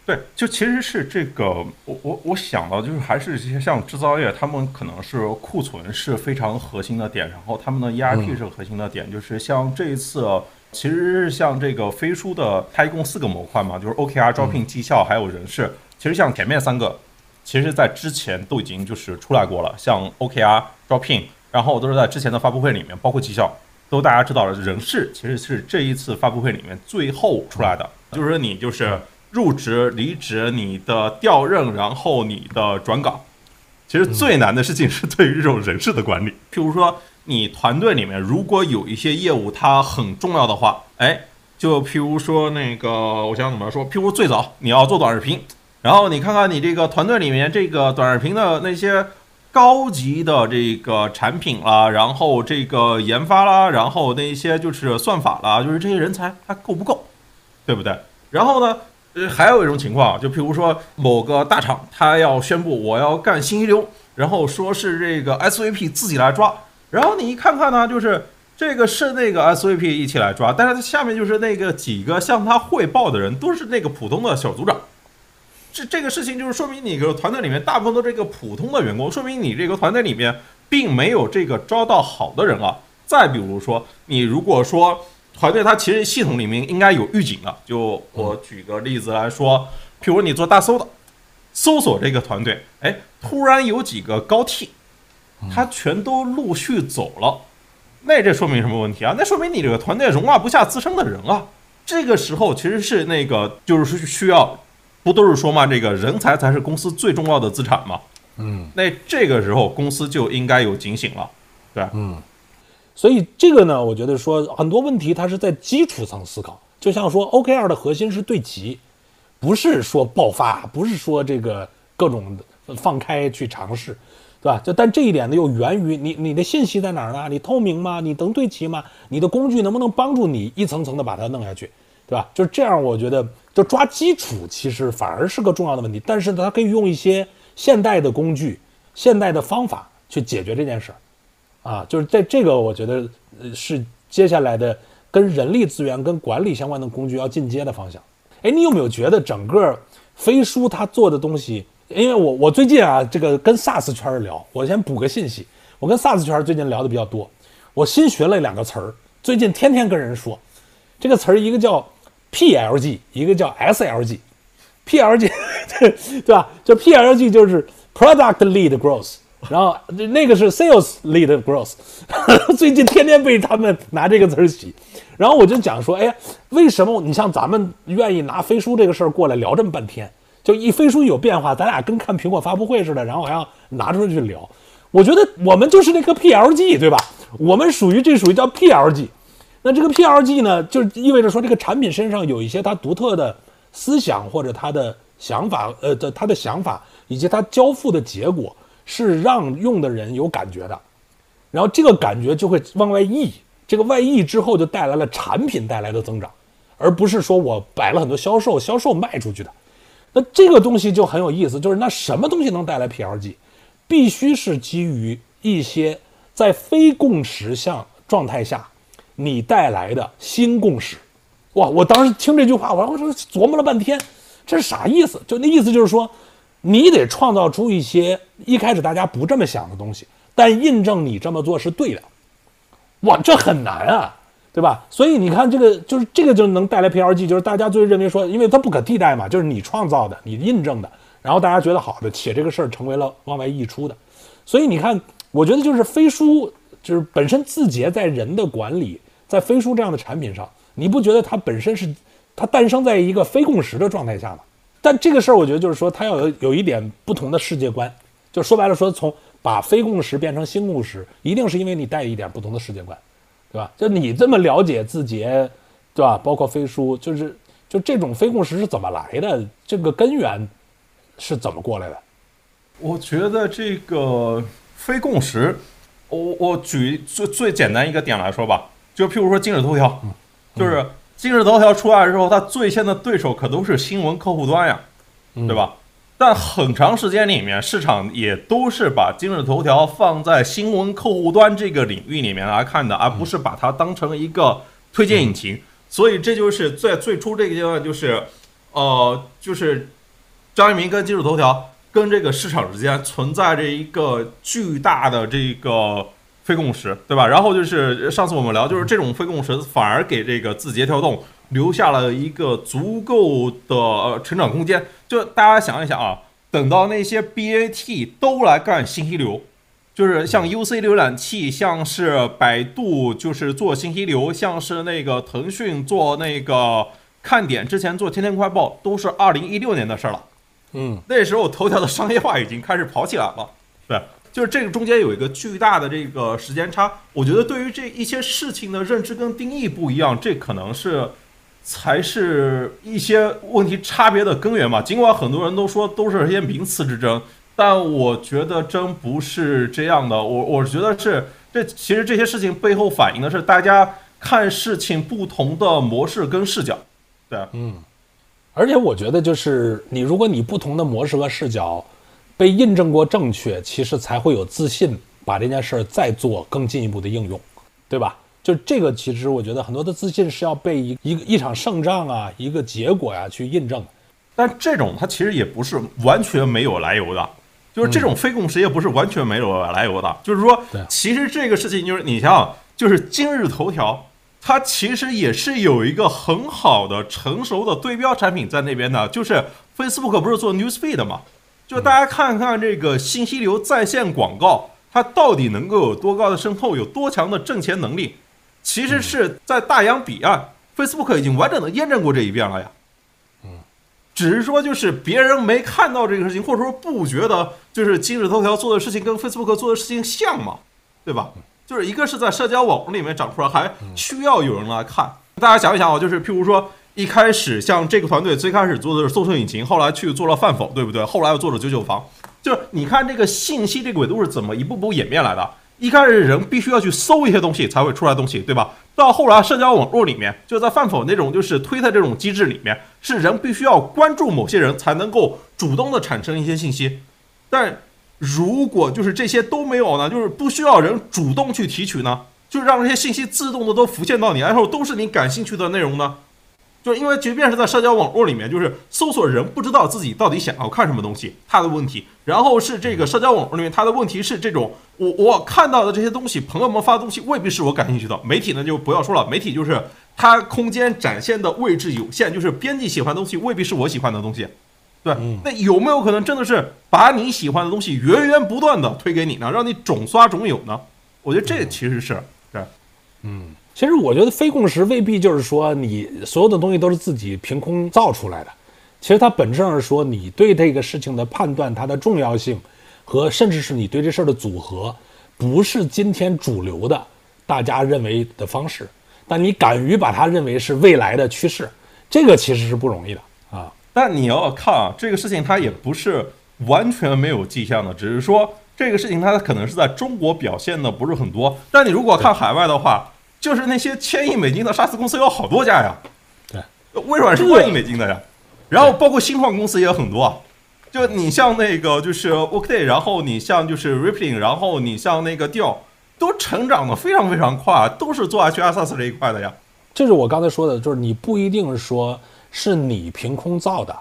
对，就其实是这个，我我我想到就是还是这些像制造业，他们可能是库存是非常核心的点，然后他们的 ERP 是核心的点，就是像这一次，其实是像这个飞书的，它一共四个模块嘛，就是 OKR 招聘、绩效还有人事。其实像前面三个，其实在之前都已经就是出来过了，像 OKR 招聘，然后都是在之前的发布会里面，包括绩效。都大家知道了，人事其实是这一次发布会里面最后出来的，就是说你就是入职、离职、你的调任，然后你的转岗。其实最难的事情是对于这种人事的管理。譬如说，你团队里面如果有一些业务它很重要的话，哎，就譬如说那个，我想怎么说？譬如最早你要做短视频，然后你看看你这个团队里面这个短视频的那些。高级的这个产品啦，然后这个研发啦，然后那些就是算法啦，就是这些人才还够不够，对不对？然后呢，呃，还有一种情况，就譬如说某个大厂，他要宣布我要干新一流，然后说是这个 SVP 自己来抓，然后你一看看呢，就是这个是那个 SVP 一起来抓，但是他下面就是那个几个向他汇报的人都是那个普通的小组长。这这个事情就是说明你个团队里面大部分都这个普通的员工，说明你这个团队里面并没有这个招到好的人啊。再比如说，你如果说团队它其实系统里面应该有预警的，就我举个例子来说，譬如你做大搜的，搜索这个团队，哎，突然有几个高 T，他全都陆续走了，那这说明什么问题啊？那说明你这个团队容纳不下资深的人啊。这个时候其实是那个就是需要。不都是说嘛，这个人才才是公司最重要的资产嘛？嗯，那这个时候公司就应该有警醒了，对，嗯，所以这个呢，我觉得说很多问题它是在基础层思考，就像说 OKR 的核心是对齐，不是说爆发，不是说这个各种放开去尝试，对吧？就但这一点呢，又源于你你的信息在哪儿呢？你透明吗？你能对齐吗？你的工具能不能帮助你一层层的把它弄下去，对吧？就是这样，我觉得。就抓基础，其实反而是个重要的问题。但是它可以用一些现代的工具、现代的方法去解决这件事儿，啊，就是在这个我觉得是接下来的跟人力资源、跟管理相关的工具要进阶的方向。哎，你有没有觉得整个飞书它做的东西？因为我我最近啊，这个跟 SaaS 圈聊，我先补个信息，我跟 SaaS 圈最近聊的比较多，我新学了两个词儿，最近天天跟人说，这个词儿一个叫。PLG 一个叫 SLG，PLG 对 对吧？就 PLG 就是 Product Lead Growth，然后那个是 Sales Lead Growth。最近天天被他们拿这个词儿洗，然后我就讲说，哎，为什么你像咱们愿意拿飞书这个事儿过来聊这么半天？就一飞书有变化，咱俩跟看苹果发布会似的，然后还要拿出去聊。我觉得我们就是那个 PLG，对吧？我们属于这属于叫 PLG。那这个 PLG 呢，就意味着说，这个产品身上有一些它独特的思想或者它的想法，呃的它的想法以及它交付的结果是让用的人有感觉的，然后这个感觉就会往外溢，这个外溢之后就带来了产品带来的增长，而不是说我摆了很多销售，销售卖出去的。那这个东西就很有意思，就是那什么东西能带来 PLG，必须是基于一些在非共识项状态下。你带来的新共识，哇！我当时听这句话，我我说琢磨了半天，这是啥意思？就那意思就是说，你得创造出一些一开始大家不这么想的东西，但印证你这么做是对的。哇，这很难啊！对吧？所以你看这个就是这个就能带来 PLG，就是大家最认为说，因为它不可替代嘛，就是你创造的，你印证的，然后大家觉得好的，且这个事儿成为了往外溢出的。所以你看，我觉得就是飞书，就是本身字节在人的管理，在飞书这样的产品上，你不觉得它本身是它诞生在一个非共识的状态下吗？但这个事儿，我觉得就是说，它要有有一点不同的世界观，就说白了说，从把非共识变成新共识，一定是因为你带一点不同的世界观，对吧？就你这么了解字节，对吧？包括飞书，就是就这种非共识是怎么来的？这个根源是怎么过来的？我觉得这个非共识，我我举最最简单一个点来说吧，就譬如说今日头条，就是今日头条出来之后，它最先的对手可都是新闻客户端呀，对吧？但很长时间里面，市场也都是把今日头条放在新闻客户端这个领域里面来看的，而不是把它当成一个推荐引擎。所以这就是在最初这个阶段，就是呃，就是张一鸣跟今日头条。跟这个市场之间存在着一个巨大的这个非共识，对吧？然后就是上次我们聊，就是这种非共识反而给这个字节跳动留下了一个足够的成长空间。就大家想一想啊，等到那些 BAT 都来干信息流，就是像 UC 浏览器，像是百度就是做信息流，像是那个腾讯做那个看点，之前做天天快报，都是二零一六年的事儿了。嗯，那时候头条的商业化已经开始跑起来了，对，就是这个中间有一个巨大的这个时间差。我觉得对于这一些事情的认知跟定义不一样，这可能是才是一些问题差别的根源吧。尽管很多人都说都是一些名词之争，但我觉得真不是这样的。我我觉得是这其实这些事情背后反映的是大家看事情不同的模式跟视角，对，嗯。而且我觉得，就是你，如果你不同的模式和视角被印证过正确，其实才会有自信把这件事儿再做更进一步的应用，对吧？就这个，其实我觉得很多的自信是要被一一个一场胜仗啊，一个结果呀去印证。但这种它其实也不是完全没有来由的，就是这种非共识也不是完全没有来由的。就是说，其实这个事情就是你像，就是今日头条。它其实也是有一个很好的成熟的对标产品在那边的，就是 Facebook 不是做 Newsfeed 嘛？就大家看看这个信息流在线广告，它到底能够有多高的渗透，有多强的挣钱能力？其实是在大洋彼岸，Facebook 已经完整的验证过这一遍了呀。嗯，只是说就是别人没看到这个事情，或者说不觉得就是今日头条做的事情跟 Facebook 做的事情像嘛，对吧？就是一个是在社交网络里面长出来，还需要有人来看。大家想一想啊，就是譬如说，一开始像这个团队最开始做的是搜索引擎，后来去做了饭否，对不对？后来又做了九九房。就是你看这个信息这个维度是怎么一步步演变来的？一开始人必须要去搜一些东西才会出来东西，对吧？到后来社交网络里面，就在饭否那种就是推特这种机制里面，是人必须要关注某些人才能够主动的产生一些信息，但。如果就是这些都没有呢，就是不需要人主动去提取呢，就让这些信息自动的都浮现到你，然后都是你感兴趣的内容呢。就因为即便是在社交网络里面，就是搜索人不知道自己到底想要看什么东西，他的问题。然后是这个社交网络里面，他的问题是这种，我我看到的这些东西，朋友们发的东西未必是我感兴趣的。媒体呢就不要说了，媒体就是它空间展现的位置有限，就是编辑喜欢的东西未必是我喜欢的东西。对，那有没有可能真的是把你喜欢的东西源源不断的推给你呢，让你种刷种有呢？我觉得这其实是对，嗯，其实我觉得非共识未必就是说你所有的东西都是自己凭空造出来的，其实它本质上是说你对这个事情的判断它的重要性，和甚至是你对这事儿的组合，不是今天主流的大家认为的方式，但你敢于把它认为是未来的趋势，这个其实是不容易的啊。但你要看啊，这个事情它也不是完全没有迹象的，只是说这个事情它可能是在中国表现的不是很多。但你如果看海外的话，就是那些千亿美金的 SaaS 公司有好多家呀。对，微软是万亿美金的呀。然后包括新创公司也有很多啊。就你像那个就是 Workday，然后你像就是 Rippling，然后你像那个 Deal，都成长的非常非常快，都是做 HR SaaS 这一块的呀。这是我刚才说的，就是你不一定说。是你凭空造的，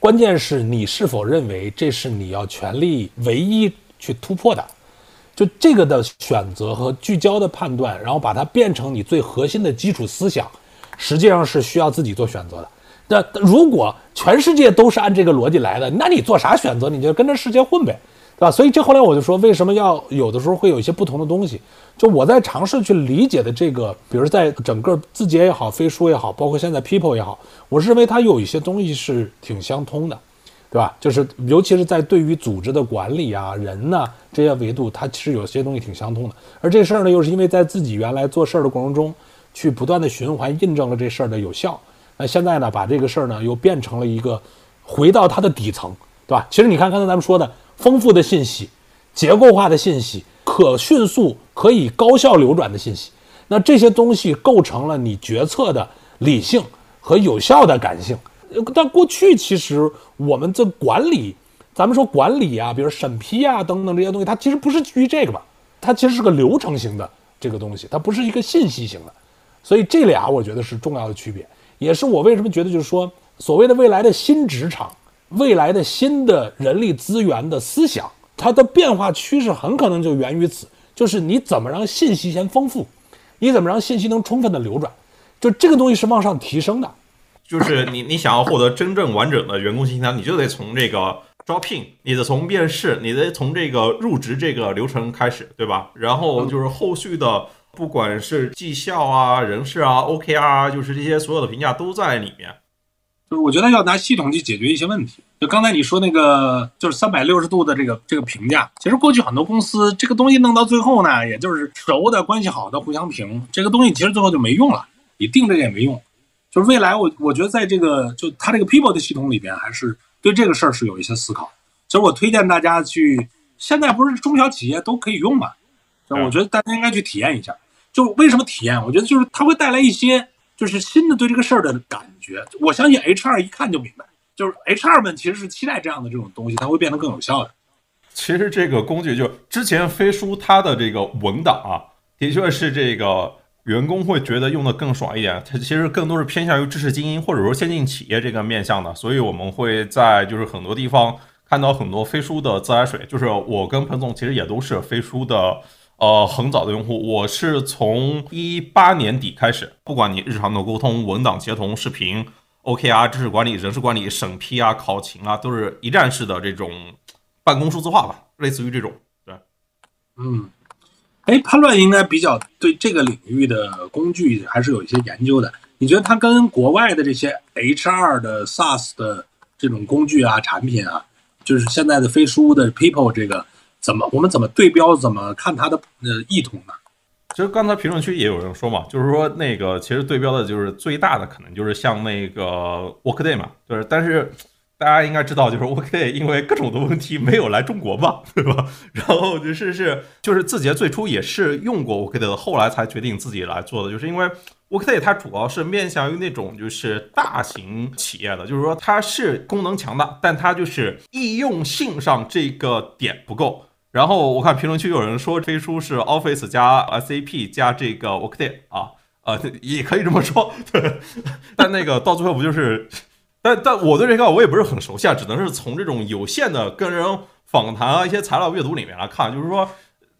关键是你是否认为这是你要全力唯一去突破的。就这个的选择和聚焦的判断，然后把它变成你最核心的基础思想，实际上是需要自己做选择的。那如果全世界都是按这个逻辑来的，那你做啥选择？你就跟着世界混呗，对吧？所以这后来我就说，为什么要有的时候会有一些不同的东西？就我在尝试去理解的这个，比如在整个字节也好，飞书也好，包括现在 People 也好，我认为它有一些东西是挺相通的。对吧？就是尤其是在对于组织的管理啊、人呐这些维度，它其实有些东西挺相通的。而这事儿呢，又是因为在自己原来做事儿的过程中，去不断的循环印证了这事儿的有效。那现在呢，把这个事儿呢又变成了一个回到它的底层，对吧？其实你看刚才咱们说的丰富的信息、结构化的信息、可迅速、可以高效流转的信息，那这些东西构成了你决策的理性和有效的感性。但过去其实我们这管理，咱们说管理啊，比如审批啊等等这些东西，它其实不是基于这个吧？它其实是个流程型的这个东西，它不是一个信息型的。所以这俩我觉得是重要的区别，也是我为什么觉得就是说，所谓的未来的新职场，未来的新的人力资源的思想，它的变化趋势很可能就源于此，就是你怎么让信息先丰富，你怎么让信息能充分的流转，就这个东西是往上提升的。就是你，你想要获得真正完整的员工信息呢，你就得从这个招聘，你得从面试，你得从这个入职这个流程开始，对吧？然后就是后续的，不管是绩效啊、人事啊、OKR 啊，就是这些所有的评价都在里面。就是我觉得要拿系统去解决一些问题。就刚才你说那个，就是三百六十度的这个这个评价，其实过去很多公司这个东西弄到最后呢，也就是熟的关系好的互相评，这个东西其实最后就没用了，你定这个也没用。就是未来，我我觉得在这个就它这个 people 的系统里边，还是对这个事儿是有一些思考。其实我推荐大家去，现在不是中小企业都可以用嘛？我觉得大家应该去体验一下。就为什么体验？我觉得就是它会带来一些就是新的对这个事儿的感觉。我相信 HR 一看就明白，就是 HR 们其实是期待这样的这种东西，它会变得更有效的。其实这个工具就之前飞书它的这个文档啊，的确是这个。员工会觉得用的更爽一点，它其实更多是偏向于知识精英或者说先进企业这个面向的，所以我们会在就是很多地方看到很多飞书的自来水。就是我跟彭总其实也都是飞书的呃很早的用户，我是从一八年底开始，不管你日常的沟通、文档协同、视频、OKR、知识管理、人事管理、审批啊、考勤啊，都是一站式的这种办公数字化吧，类似于这种，对，嗯。哎，潘乱应该比较对这个领域的工具还是有一些研究的。你觉得它跟国外的这些 HR 的 SaaS 的这种工具啊、产品啊，就是现在的飞书的 People 这个，怎么我们怎么对标？怎么看它的呃异同呢？其实刚才评论区也有人说嘛，就是说那个其实对标的就是最大的可能就是像那个 Workday 嘛，就是但是。大家应该知道，就是 OK，因为各种的问题没有来中国嘛，对吧？然后就是是就是字节最初也是用过 OK 的，后来才决定自己来做的，就是因为 OK 它主要是面向于那种就是大型企业的，就是说它是功能强大，但它就是易用性上这个点不够。然后我看评论区有人说飞书是 Office 加 SAP 加这个 OK 啊，呃，也可以这么说，对。但那个到最后不就是？但但我对这个我也不是很熟悉啊，只能是从这种有限的跟人访谈啊、一些材料阅读里面来看，就是说，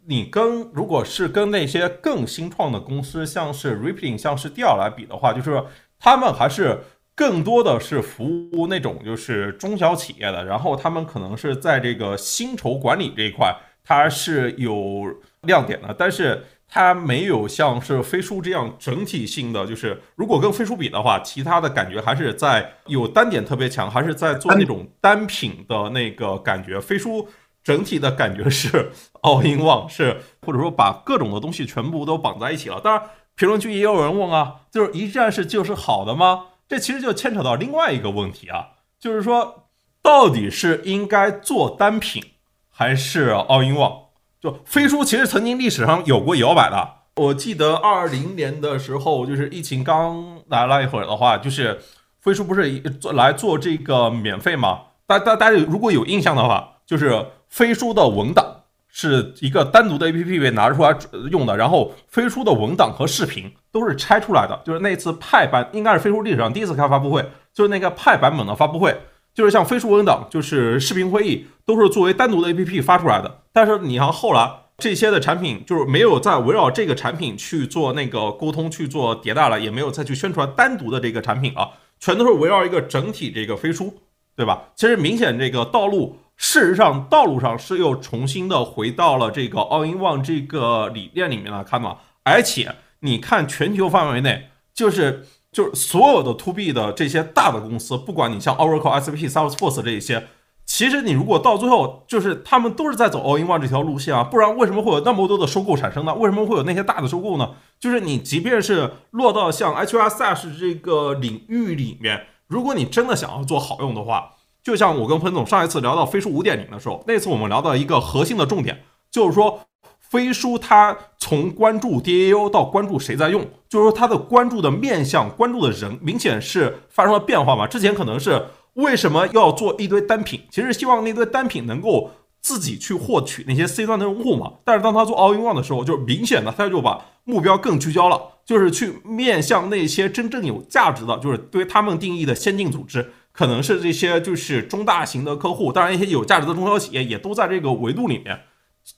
你跟如果是跟那些更新创的公司，像是 Rippling、像是 d 尔来比的话，就是他们还是更多的是服务那种就是中小企业的，然后他们可能是在这个薪酬管理这一块，它是有亮点的，但是。它没有像是飞书这样整体性的，就是如果跟飞书比的话，其他的感觉还是在有单点特别强，还是在做那种单品的那个感觉。飞书整体的感觉是 all in one，是或者说把各种的东西全部都绑在一起了。当然，评论区也有人问啊，就是一站式就是好的吗？这其实就牵扯到另外一个问题啊，就是说到底是应该做单品还是 all in one？就飞书其实曾经历史上有过摇摆的，我记得二零年的时候，就是疫情刚来了一会儿的话，就是飞书不是做来做这个免费吗？大大大家如果有印象的话，就是飞书的文档是一个单独的 APP 被拿出来用的，然后飞书的文档和视频都是拆出来的，就是那次派版应该是飞书历史上第一次开发布会，就是那个派版本的发布会。就是像飞书文档，就是视频会议，都是作为单独的 APP 发出来的。但是你像后来这些的产品就是没有再围绕这个产品去做那个沟通、去做迭代了，也没有再去宣传单独的这个产品了，全都是围绕一个整体这个飞书，对吧？其实明显这个道路，事实上道路上是又重新的回到了这个 All in One 这个理念里面来看嘛，而且你看全球范围内，就是就是所有的 To B 的这些大的公司，不管你像 Oracle、SAP、Salesforce 这一些。其实你如果到最后，就是他们都是在走 all in one 这条路线啊，不然为什么会有那么多的收购产生呢？为什么会有那些大的收购呢？就是你即便是落到像 HR SaaS 这个领域里面，如果你真的想要做好用的话，就像我跟彭总上一次聊到飞书五点零的时候，那次我们聊到一个核心的重点，就是说飞书它从关注 DAU 到关注谁在用，就是说它的关注的面向、关注的人明显是发生了变化嘛。之前可能是。为什么要做一堆单品？其实希望那堆单品能够自己去获取那些 C 端的用户嘛。但是当他做 All in One 的时候，就明显的他就把目标更聚焦了，就是去面向那些真正有价值的，就是对他们定义的先进组织，可能是这些就是中大型的客户。当然，一些有价值的中小企业也都在这个维度里面。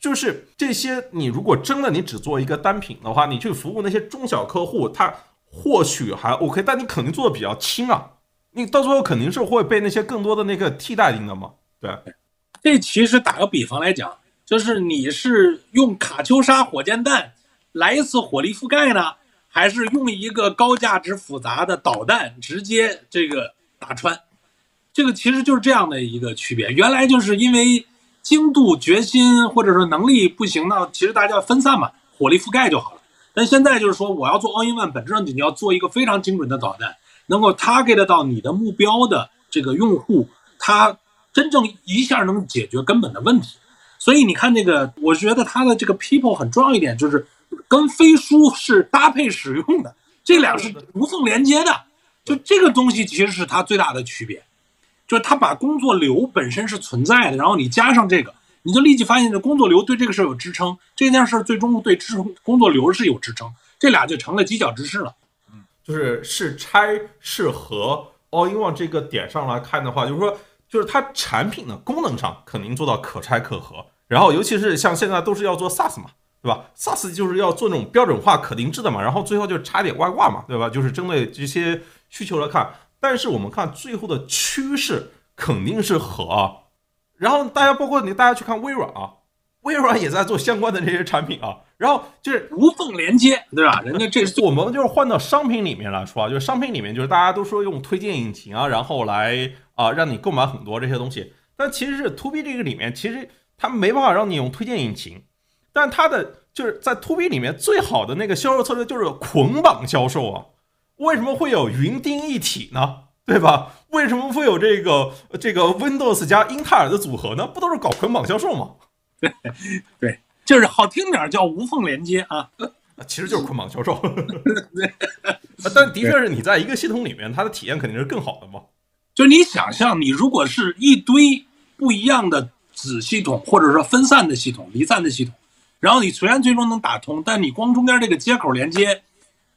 就是这些，你如果真的你只做一个单品的话，你去服务那些中小客户，他或许还 OK，但你肯定做的比较轻啊。你到最后肯定是会被那些更多的那个替代赢的嘛？对，这其实打个比方来讲，就是你是用卡秋莎火箭弹来一次火力覆盖呢，还是用一个高价值复杂的导弹直接这个打穿？这个其实就是这样的一个区别。原来就是因为精度、决心或者说能力不行呢，其实大家分散嘛，火力覆盖就好了。但现在就是说，我要做 all in one，本质上你要做一个非常精准的导弹。能够 target 到你的目标的这个用户，他真正一下能解决根本的问题。所以你看这个，我觉得它的这个 people 很重要一点，就是跟飞书是搭配使用的，这俩是无缝连接的。就这个东西其实是它最大的区别，就是它把工作流本身是存在的，然后你加上这个，你就立即发现这工作流对这个事儿有支撑，这件事儿最终对支工作流是有支撑，这俩就成了犄角之势了。就是是拆是合，all in one 这个点上来看的话，就是说，就是它产品的功能上肯定做到可拆可合，然后尤其是像现在都是要做 SaaS 嘛，对吧？SaaS 就是要做那种标准化可定制的嘛，然后最后就插点外挂嘛，对吧？就是针对这些需求来看，但是我们看最后的趋势肯定是合，然后大家包括你大家去看微软啊。微软也在做相关的这些产品啊，然后就是无缝连接，对吧？人家这我们就是换到商品里面来说啊，就是商品里面就是大家都说用推荐引擎啊，然后来啊让你购买很多这些东西，但其实是 To B 这个里面，其实它没办法让你用推荐引擎，但它的就是在 To B 里面最好的那个销售策略就是捆绑销售啊。为什么会有云钉一体呢？对吧？为什么会有这个这个 Windows 加英特尔的组合呢？不都是搞捆绑销售吗？对，对，就是好听点叫无缝连接啊，其实就是捆绑销售。但的确是你在一个系统里面，它的体验肯定是更好的嘛。就是你想象，你如果是一堆不一样的子系统，或者说分散的系统、离散的系统，然后你虽然最终能打通，但你光中间这个接口连接，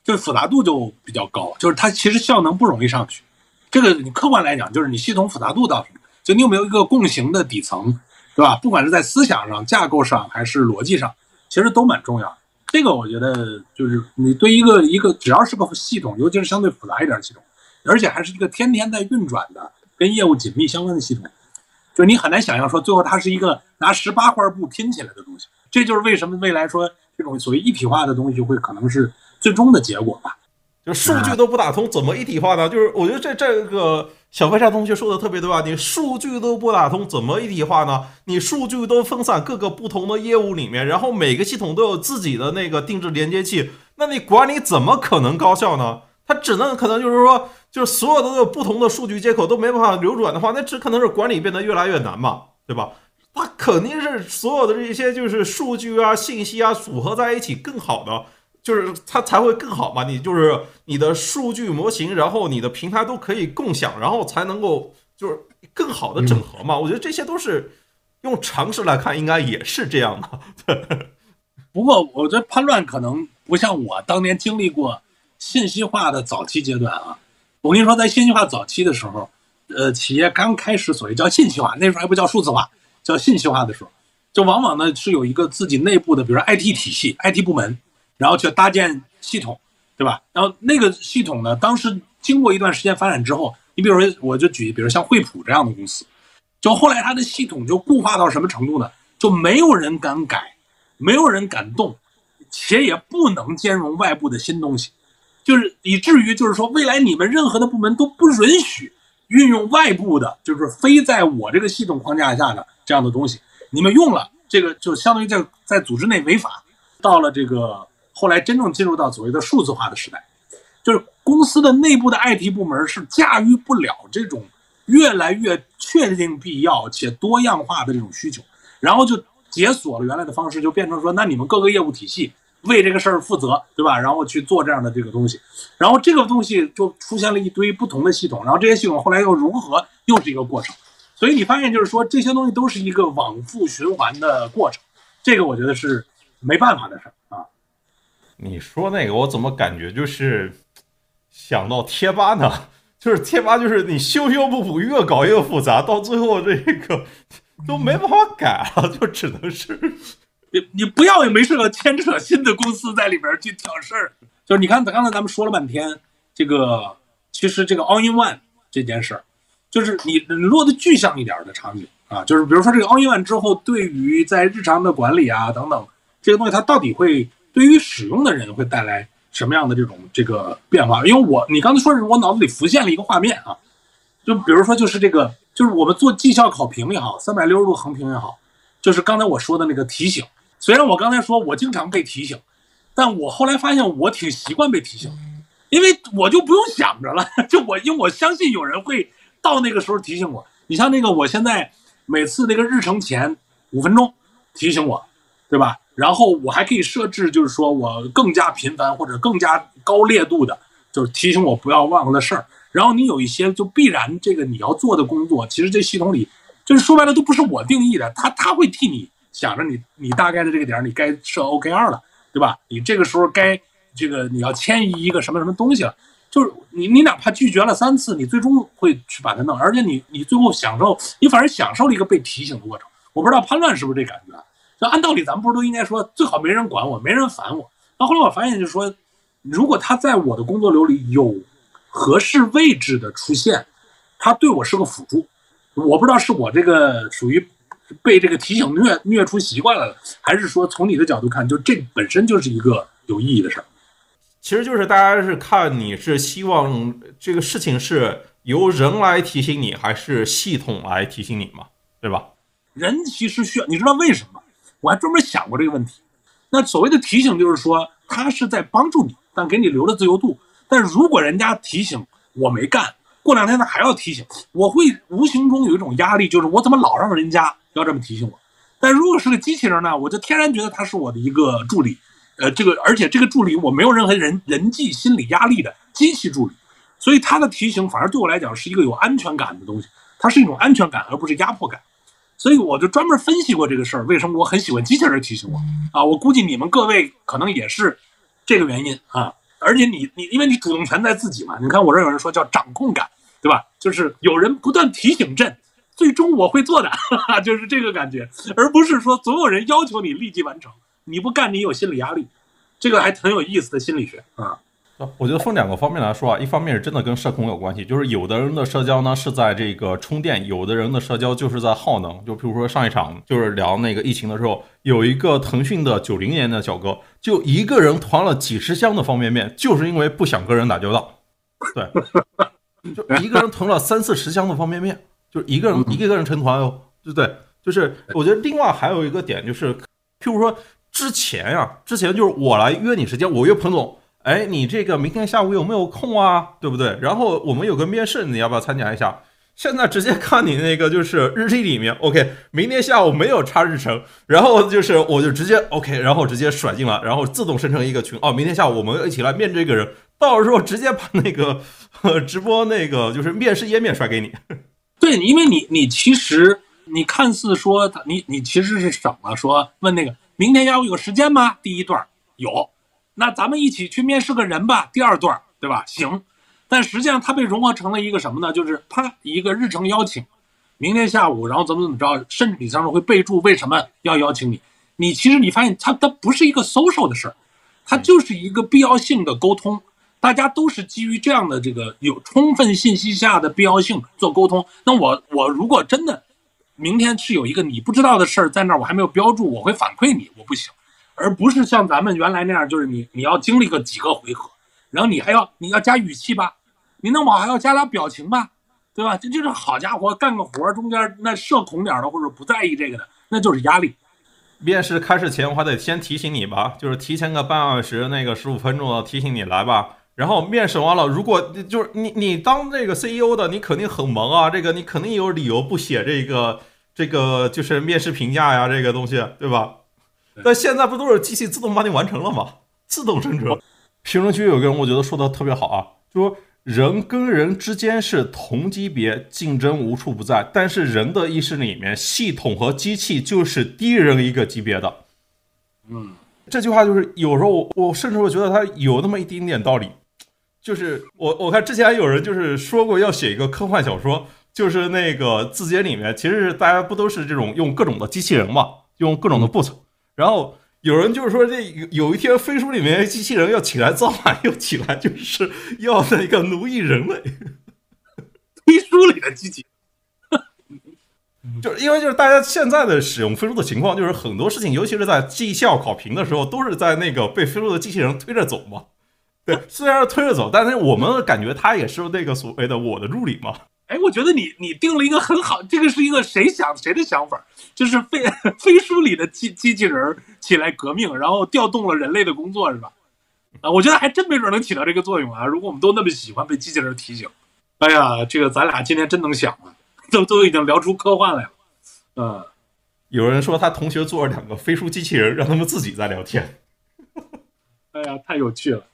就复杂度就比较高，就是它其实效能不容易上去。这个你客观来讲，就是你系统复杂度到什么，就你有没有一个共行的底层。对吧？不管是在思想上、架构上，还是逻辑上，其实都蛮重要。这个我觉得就是你对一个一个只要是个系统，尤其是相对复杂一点的系统，而且还是一个天天在运转的、跟业务紧密相关的系统，就你很难想象说最后它是一个拿十八块布拼起来的东西。这就是为什么未来说这种所谓一体化的东西会可能是最终的结果吧。就数据都不打通，怎么一体化呢？就是我觉得这这个小飞侠同学说的特别对吧？你数据都不打通，怎么一体化呢？你数据都分散各个不同的业务里面，然后每个系统都有自己的那个定制连接器，那你管理怎么可能高效呢？它只能可能就是说，就是所有的都有不同的数据接口都没办法流转的话，那只可能是管理变得越来越难嘛，对吧？它肯定是所有的这些就是数据啊、信息啊组合在一起更好的。就是它才会更好嘛，你就是你的数据模型，然后你的平台都可以共享，然后才能够就是更好的整合嘛。我觉得这些都是用常识来看，应该也是这样的。不过我觉得叛乱可能不像我当年经历过信息化的早期阶段啊。我跟你说，在信息化早期的时候，呃，企业刚开始所谓叫信息化，那时候还不叫数字化，叫信息化的时候。就往往呢是有一个自己内部的，比如说 IT 体系、IT 部门，然后去搭建系统，对吧？然后那个系统呢，当时经过一段时间发展之后，你比如说，我就举，比如像惠普这样的公司，就后来它的系统就固化到什么程度呢？就没有人敢改，没有人敢动，且也不能兼容外部的新东西，就是以至于就是说，未来你们任何的部门都不允许运用外部的，就是非在我这个系统框架下的这样的东西。你们用了这个，就相当于在在组织内违法。到了这个后来真正进入到所谓的数字化的时代，就是公司的内部的 IT 部门是驾驭不了这种越来越确定必要且多样化的这种需求。然后就解锁了原来的方式，就变成说，那你们各个业务体系为这个事儿负责，对吧？然后去做这样的这个东西，然后这个东西就出现了一堆不同的系统，然后这些系统后来又融合，又是一个过程。所以你发现就是说，这些东西都是一个往复循环的过程，这个我觉得是没办法的事儿。你说那个，我怎么感觉就是想到贴吧呢？就是贴吧，就是你修修补补，越搞越复杂，到最后这个。都没办法改了，就只能是你你不要也没事了牵扯新的公司在里边去挑事儿。就是你看，刚才咱们说了半天，这个其实这个 All in One 这件事，就是你落的具象一点的场景啊，就是比如说这个 All in One 之后，对于在日常的管理啊等等这个东西，它到底会对于使用的人会带来什么样的这种这个变化？因为我你刚才说是我脑子里浮现了一个画面啊，就比如说就是这个。就是我们做绩效考评也好，三百六十度横评也好，就是刚才我说的那个提醒。虽然我刚才说我经常被提醒，但我后来发现我挺习惯被提醒，因为我就不用想着了。就我因为我相信有人会到那个时候提醒我。你像那个我现在每次那个日程前五分钟提醒我，对吧？然后我还可以设置，就是说我更加频繁或者更加高烈度的，就是提醒我不要忘了事儿。然后你有一些就必然这个你要做的工作，其实这系统里就是说白了都不是我定义的，他他会替你想着你你大概的这个点儿你该设 OKR 了，对吧？你这个时候该这个你要迁移一个什么什么东西了，就是你你哪怕拒绝了三次，你最终会去把它弄，而且你你最后享受，你反而享受了一个被提醒的过程。我不知道潘乱是不是这感觉？就按道理咱们不是都应该说最好没人管我，没人烦我。那后来我发现就是说，如果他在我的工作流里有。合适位置的出现，他对我是个辅助。我不知道是我这个属于被这个提醒虐虐出习惯了，还是说从你的角度看，就这本身就是一个有意义的事儿。其实就是大家是看你是希望这个事情是由人来提醒你，还是系统来提醒你嘛？对吧？人其实需要，你知道为什么？我还专门想过这个问题。那所谓的提醒，就是说他是在帮助你，但给你留了自由度。但如果人家提醒我没干，过两天他还要提醒，我会无形中有一种压力，就是我怎么老让人家要这么提醒我？但如果是个机器人呢，我就天然觉得他是我的一个助理，呃，这个而且这个助理我没有任何人人际心理压力的机器助理，所以他的提醒反而对我来讲是一个有安全感的东西，它是一种安全感而不是压迫感，所以我就专门分析过这个事儿，为什么我很喜欢机器人提醒我啊？我估计你们各位可能也是这个原因啊。而且你你因为你主动权在自己嘛，你看我这有人说叫掌控感，对吧？就是有人不断提醒朕，最终我会做的，就是这个感觉，而不是说总有人要求你立即完成，你不干你有心理压力，这个还很有意思的心理学啊。我觉得分两个方面来说啊，一方面是真的跟社恐有关系，就是有的人的社交呢是在这个充电，有的人的社交就是在耗能。就比如说上一场就是聊那个疫情的时候，有一个腾讯的九零年的小哥，就一个人团了几十箱的方便面，就是因为不想跟人打交道。对，就一个人囤了三四十箱的方便面，就一个人一个个人成团哦，对对？就是我觉得另外还有一个点就是，譬如说之前呀，之前就是我来约你时间，我约彭总。哎，你这个明天下午有没有空啊？对不对？然后我们有个面试，你要不要参加一下？现在直接看你那个就是日历里面，OK，明天下午没有插日程，然后就是我就直接 OK，然后直接甩进来，然后自动生成一个群。哦，明天下午我们一起来面这个人，到时候直接把那个 直播那个就是面试页面甩给你。对，因为你你其实你看似说你你其实是省了说问那个明天下午有时间吗？第一段有。那咱们一起去面试个人吧，第二段，对吧？行，但实际上它被融合成了一个什么呢？就是啪一个日程邀请，明天下午，然后怎么怎么着，甚至你上面会备注为什么要邀请你。你其实你发现它它不是一个 social 的事儿，它就是一个必要性的沟通。大家都是基于这样的这个有充分信息下的必要性做沟通。那我我如果真的明天是有一个你不知道的事儿在那儿，我还没有标注，我会反馈你，我不行，而不是像咱们原来那样，就是你你要经历个几个回合，然后你还要你要加语气吧，你弄不好还要加俩表情吧，对吧？这就是好家伙，干个活中间那社恐点的或者不在意这个的，那就是压力。面试开始前我还得先提醒你吧，就是提前个半小时，那个十五分钟提醒你来吧。然后面试完了，如果就是你你当这个 CEO 的，你肯定很忙啊，这个你肯定有理由不写这个这个就是面试评价呀，这个东西对吧？但现在不都是机器自动帮你完成了吗？自动生成。评论区有个人我觉得说的特别好啊，就说人跟人之间是同级别，竞争无处不在，但是人的意识里面，系统和机器就是低人一个级别的。嗯，这句话就是有时候我甚至会觉得它有那么一丁点道理。就是我我看之前有人就是说过要写一个科幻小说，就是那个字节里面其实是大家不都是这种用各种的机器人嘛，用各种的 bot，然后有人就是说这有一天飞书里面机器人要起来造反，又起来就是要那个奴役人类，飞书里的机器，就是因为就是大家现在的使用飞书的情况，就是很多事情，尤其是在绩效考评的时候，都是在那个被飞书的机器人推着走嘛。对，虽然是推着走，但是我们感觉他也是那个所谓的我的助理嘛。哎，我觉得你你定了一个很好，这个是一个谁想谁的想法，就是飞飞 书里的机机器人起来革命，然后调动了人类的工作，是吧？啊，我觉得还真没准能起到这个作用啊！如果我们都那么喜欢被机器人提醒，哎呀，这个咱俩今天真能想啊，都都已经聊出科幻来了。嗯，有人说他同学做了两个飞书机器人，让他们自己在聊天。哎呀，太有趣了。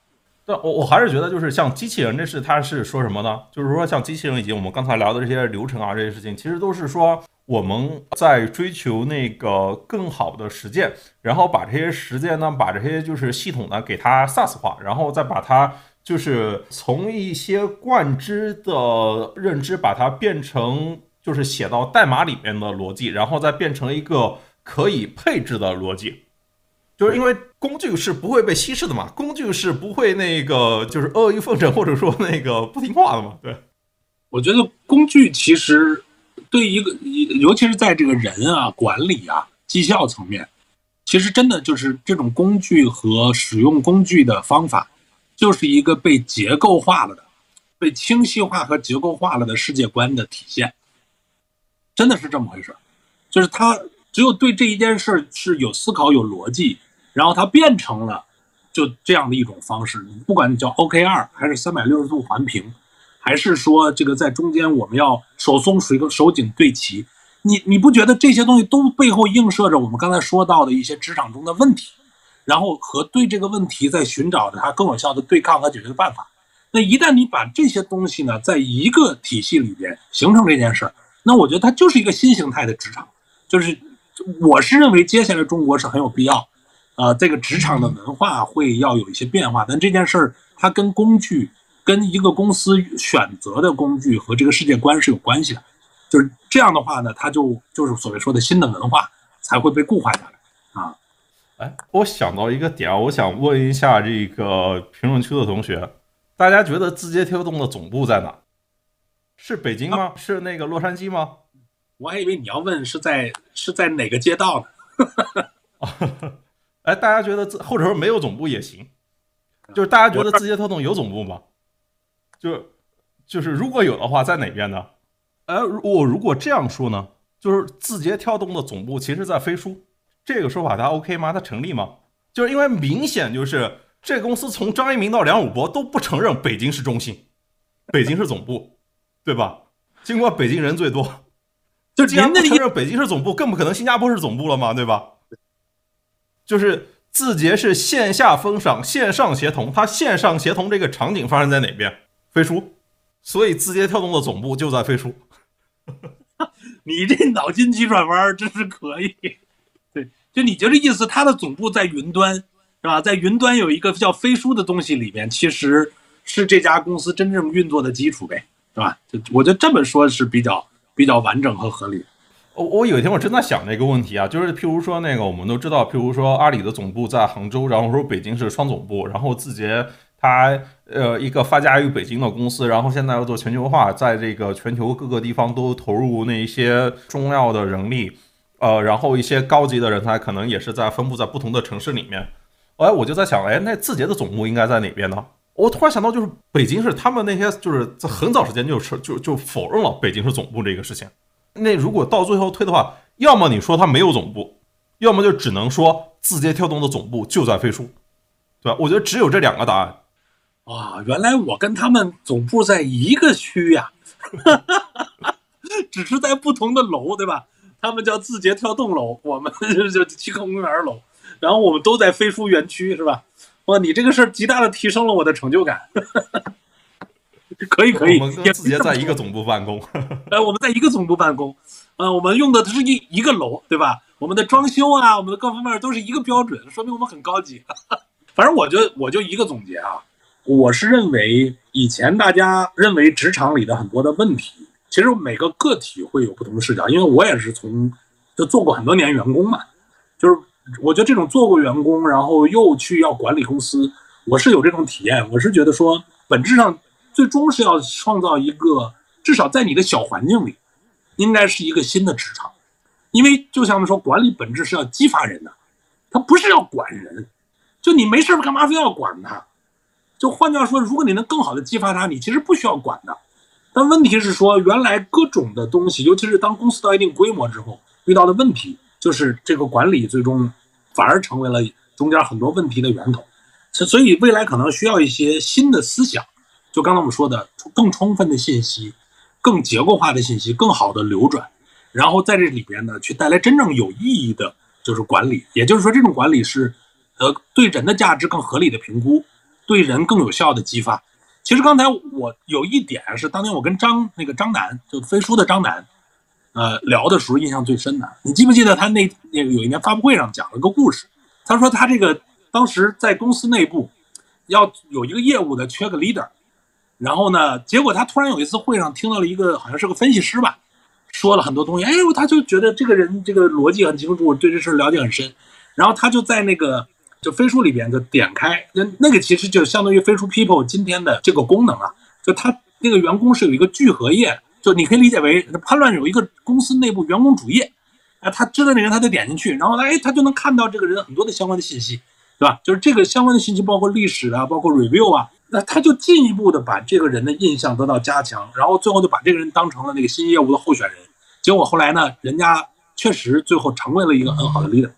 但我我还是觉得，就是像机器人这事，它是说什么呢？就是说，像机器人以及我们刚才聊的这些流程啊，这些事情，其实都是说我们在追求那个更好的实践，然后把这些实践呢，把这些就是系统呢，给它 SaaS 化，然后再把它就是从一些贯之的认知，把它变成就是写到代码里面的逻辑，然后再变成一个可以配置的逻辑。就是因为工具是不会被稀释的嘛，工具是不会那个就是阿谀奉承或者说那个不听话的嘛。对，我觉得工具其实对一个，尤其是在这个人啊、管理啊、绩效层面，其实真的就是这种工具和使用工具的方法，就是一个被结构化了的、被清晰化和结构化了的世界观的体现。真的是这么回事，就是他。只有对这一件事是有思考、有逻辑，然后它变成了就这样的一种方式。不管你叫 OKR，还是三百六十度环评，还是说这个在中间我们要手松水手紧对齐，你你不觉得这些东西都背后映射着我们刚才说到的一些职场中的问题，然后和对这个问题在寻找着它更有效的对抗和解决的办法？那一旦你把这些东西呢，在一个体系里边形成这件事儿，那我觉得它就是一个新形态的职场，就是。我是认为接下来中国是很有必要，呃，这个职场的文化会要有一些变化。但这件事儿它跟工具、跟一个公司选择的工具和这个世界观是有关系的。就是这样的话呢，它就就是所谓说的新的文化才会被固化下来啊。哎，我想到一个点，我想问一下这个评论区的同学，大家觉得字节跳动的总部在哪？是北京吗？是那个洛杉矶吗？我还以为你要问是在是在哪个街道呢？哎，大家觉得或者说没有总部也行，就是大家觉得字节跳动有总部吗？就就是如果有的话，在哪边呢？哎，我如果这样说呢，就是字节跳动的总部其实在飞书，这个说法它 OK 吗？它成立吗？就是因为明显就是这公司从张一鸣到梁武博都不承认北京是中心，北京是总部，对吧？尽管北京人最多。就既然不承认北京是总部，更不可能新加坡是总部了嘛，对吧？就是字节是线下封赏、线上协同，它线上协同这个场景发生在哪边？飞书，所以字节跳动的总部就在飞书。你这脑筋急转弯真是可以。对，就你就这意思，它的总部在云端，是吧？在云端有一个叫飞书的东西里面，其实是这家公司真正运作的基础呗，是吧？就我觉得这么说是比较。比较完整和合理。我我有一天我真在想这个问题啊，就是譬如说那个我们都知道，譬如说阿里的总部在杭州，然后说北京是双总部，然后字节它呃一个发家于北京的公司，然后现在要做全球化，在这个全球各个地方都投入那一些重要的人力，呃，然后一些高级的人才可能也是在分布在不同的城市里面。哎，我就在想，哎，那字节的总部应该在哪边呢？我突然想到，就是北京是他们那些就是在很早时间就是就就否认了北京是总部这个事情。那如果到最后推的话，要么你说它没有总部，要么就只能说字节跳动的总部就在飞书，对吧？我觉得只有这两个答案。啊，原来我跟他们总部在一个区呀，只是在不同的楼，对吧？他们叫字节跳动楼，我们就七公园楼，然后我们都在飞书园区，是吧？哇，你这个事儿极大的提升了我的成就感。可 以可以，我们跟字节在一个总部办公。呃，我们在一个总部办公，呃，我们用的都是一一个楼，对吧？我们的装修啊，我们的各方面都是一个标准，说明我们很高级。反正我就我就一个总结啊，我是认为以前大家认为职场里的很多的问题，其实每个个体会有不同的视角，因为我也是从就做过很多年员工嘛，就是我觉得这种做过员工，然后又去要管理公司，我是有这种体验，我是觉得说本质上。最终是要创造一个，至少在你的小环境里，应该是一个新的职场，因为就像我们说，管理本质是要激发人的，他不是要管人，就你没事干嘛非要管他？就换句话说，如果你能更好的激发他，你其实不需要管的。但问题是说，原来各种的东西，尤其是当公司到一定规模之后，遇到的问题，就是这个管理最终反而成为了中间很多问题的源头。所所以未来可能需要一些新的思想。就刚才我们说的，更充分的信息，更结构化的信息，更好的流转，然后在这里边呢，去带来真正有意义的，就是管理。也就是说，这种管理是，呃，对人的价值更合理的评估，对人更有效的激发。其实刚才我有一点是，当年我跟张那个张楠，就飞书的张楠，呃，聊的时候印象最深的。你记不记得他那那个有一年发布会上讲了个故事？他说他这个当时在公司内部要有一个业务的缺个 leader。然后呢？结果他突然有一次会上听到了一个好像是个分析师吧，说了很多东西。哎，他就觉得这个人这个逻辑很清楚，对这事了解很深。然后他就在那个就飞书里边就点开，那那个其实就相当于飞书 People 今天的这个功能啊。就他那个员工是有一个聚合页，就你可以理解为潘乱有一个公司内部员工主页，啊，他知道那人他就点进去，然后哎他就能看到这个人很多的相关的信息，对吧？就是这个相关的信息包括历史啊，包括 review 啊。那他就进一步的把这个人的印象得到加强，然后最后就把这个人当成了那个新业务的候选人。结果后来呢，人家确实最后成为了一个很好的 leader。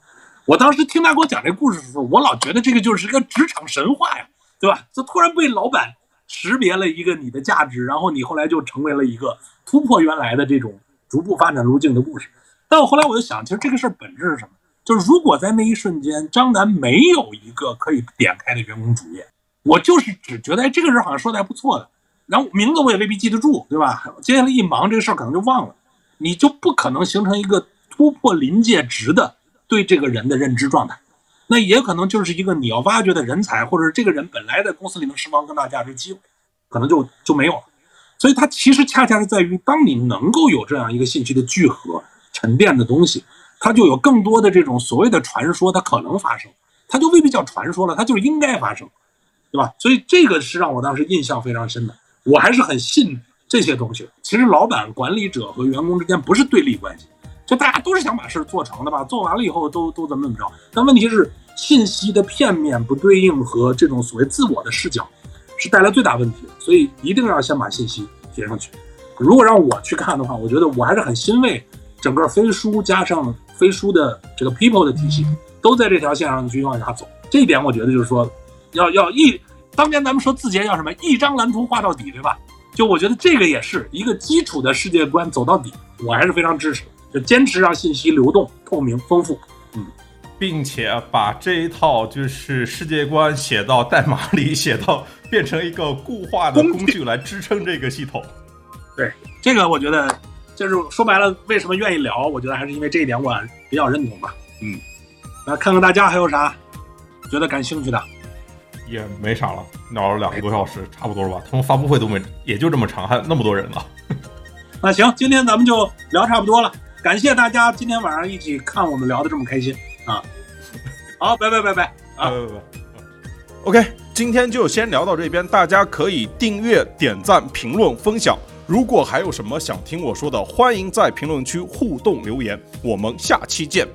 我当时听他给我讲这故事的时候，我老觉得这个就是一个职场神话呀，对吧？就突然被老板识别了一个你的价值，然后你后来就成为了一个突破原来的这种逐步发展路径的故事。但我后来我就想，其实这个事儿本质是什么？就是如果在那一瞬间，张楠没有一个可以点开的员工主页。我就是只觉得，哎，这个人好像说的还不错的，然后名字我也未必记得住，对吧？接下来一忙，这个事儿可能就忘了，你就不可能形成一个突破临界值的对这个人的认知状态。那也可能就是一个你要挖掘的人才，或者是这个人本来在公司里能释放更大价值机会，可能就就没有了。所以它其实恰恰是在于，当你能够有这样一个信息的聚合、沉淀的东西，它就有更多的这种所谓的传说，它可能发生，它就未必叫传说了，它就是应该发生。对吧？所以这个是让我当时印象非常深的。我还是很信这些东西。其实老板、管理者和员工之间不是对立关系，就大家都是想把事做成的吧？做完了以后都都怎么怎么着？但问题是信息的片面不对应和这种所谓自我的视角，是带来最大问题的。所以一定要先把信息贴上去。如果让我去看的话，我觉得我还是很欣慰，整个飞书加上飞书的这个 people 的体系都在这条线上继续往下走。这一点我觉得就是说，要要一。当年咱们说字节要什么？一张蓝图画到底，对吧？就我觉得这个也是一个基础的世界观，走到底，我还是非常支持。就坚持让信息流动、透明、丰富，嗯，并且把这一套就是世界观写到代码里，写到变成一个固化的工具来支撑这个系统。对，这个我觉得就是说白了，为什么愿意聊？我觉得还是因为这一点我比较认同吧。嗯，来看看大家还有啥觉得感兴趣的。也没啥了，聊了两个多小时，差不多了吧？他们发布会都没，也就这么长，还有那么多人呢。那行，今天咱们就聊差不多了，感谢大家今天晚上一起看我们聊的这么开心啊！好，拜拜拜拜啊！拜拜拜，OK，今天就先聊到这边，大家可以订阅、点赞、评论、分享。如果还有什么想听我说的，欢迎在评论区互动留言。我们下期见。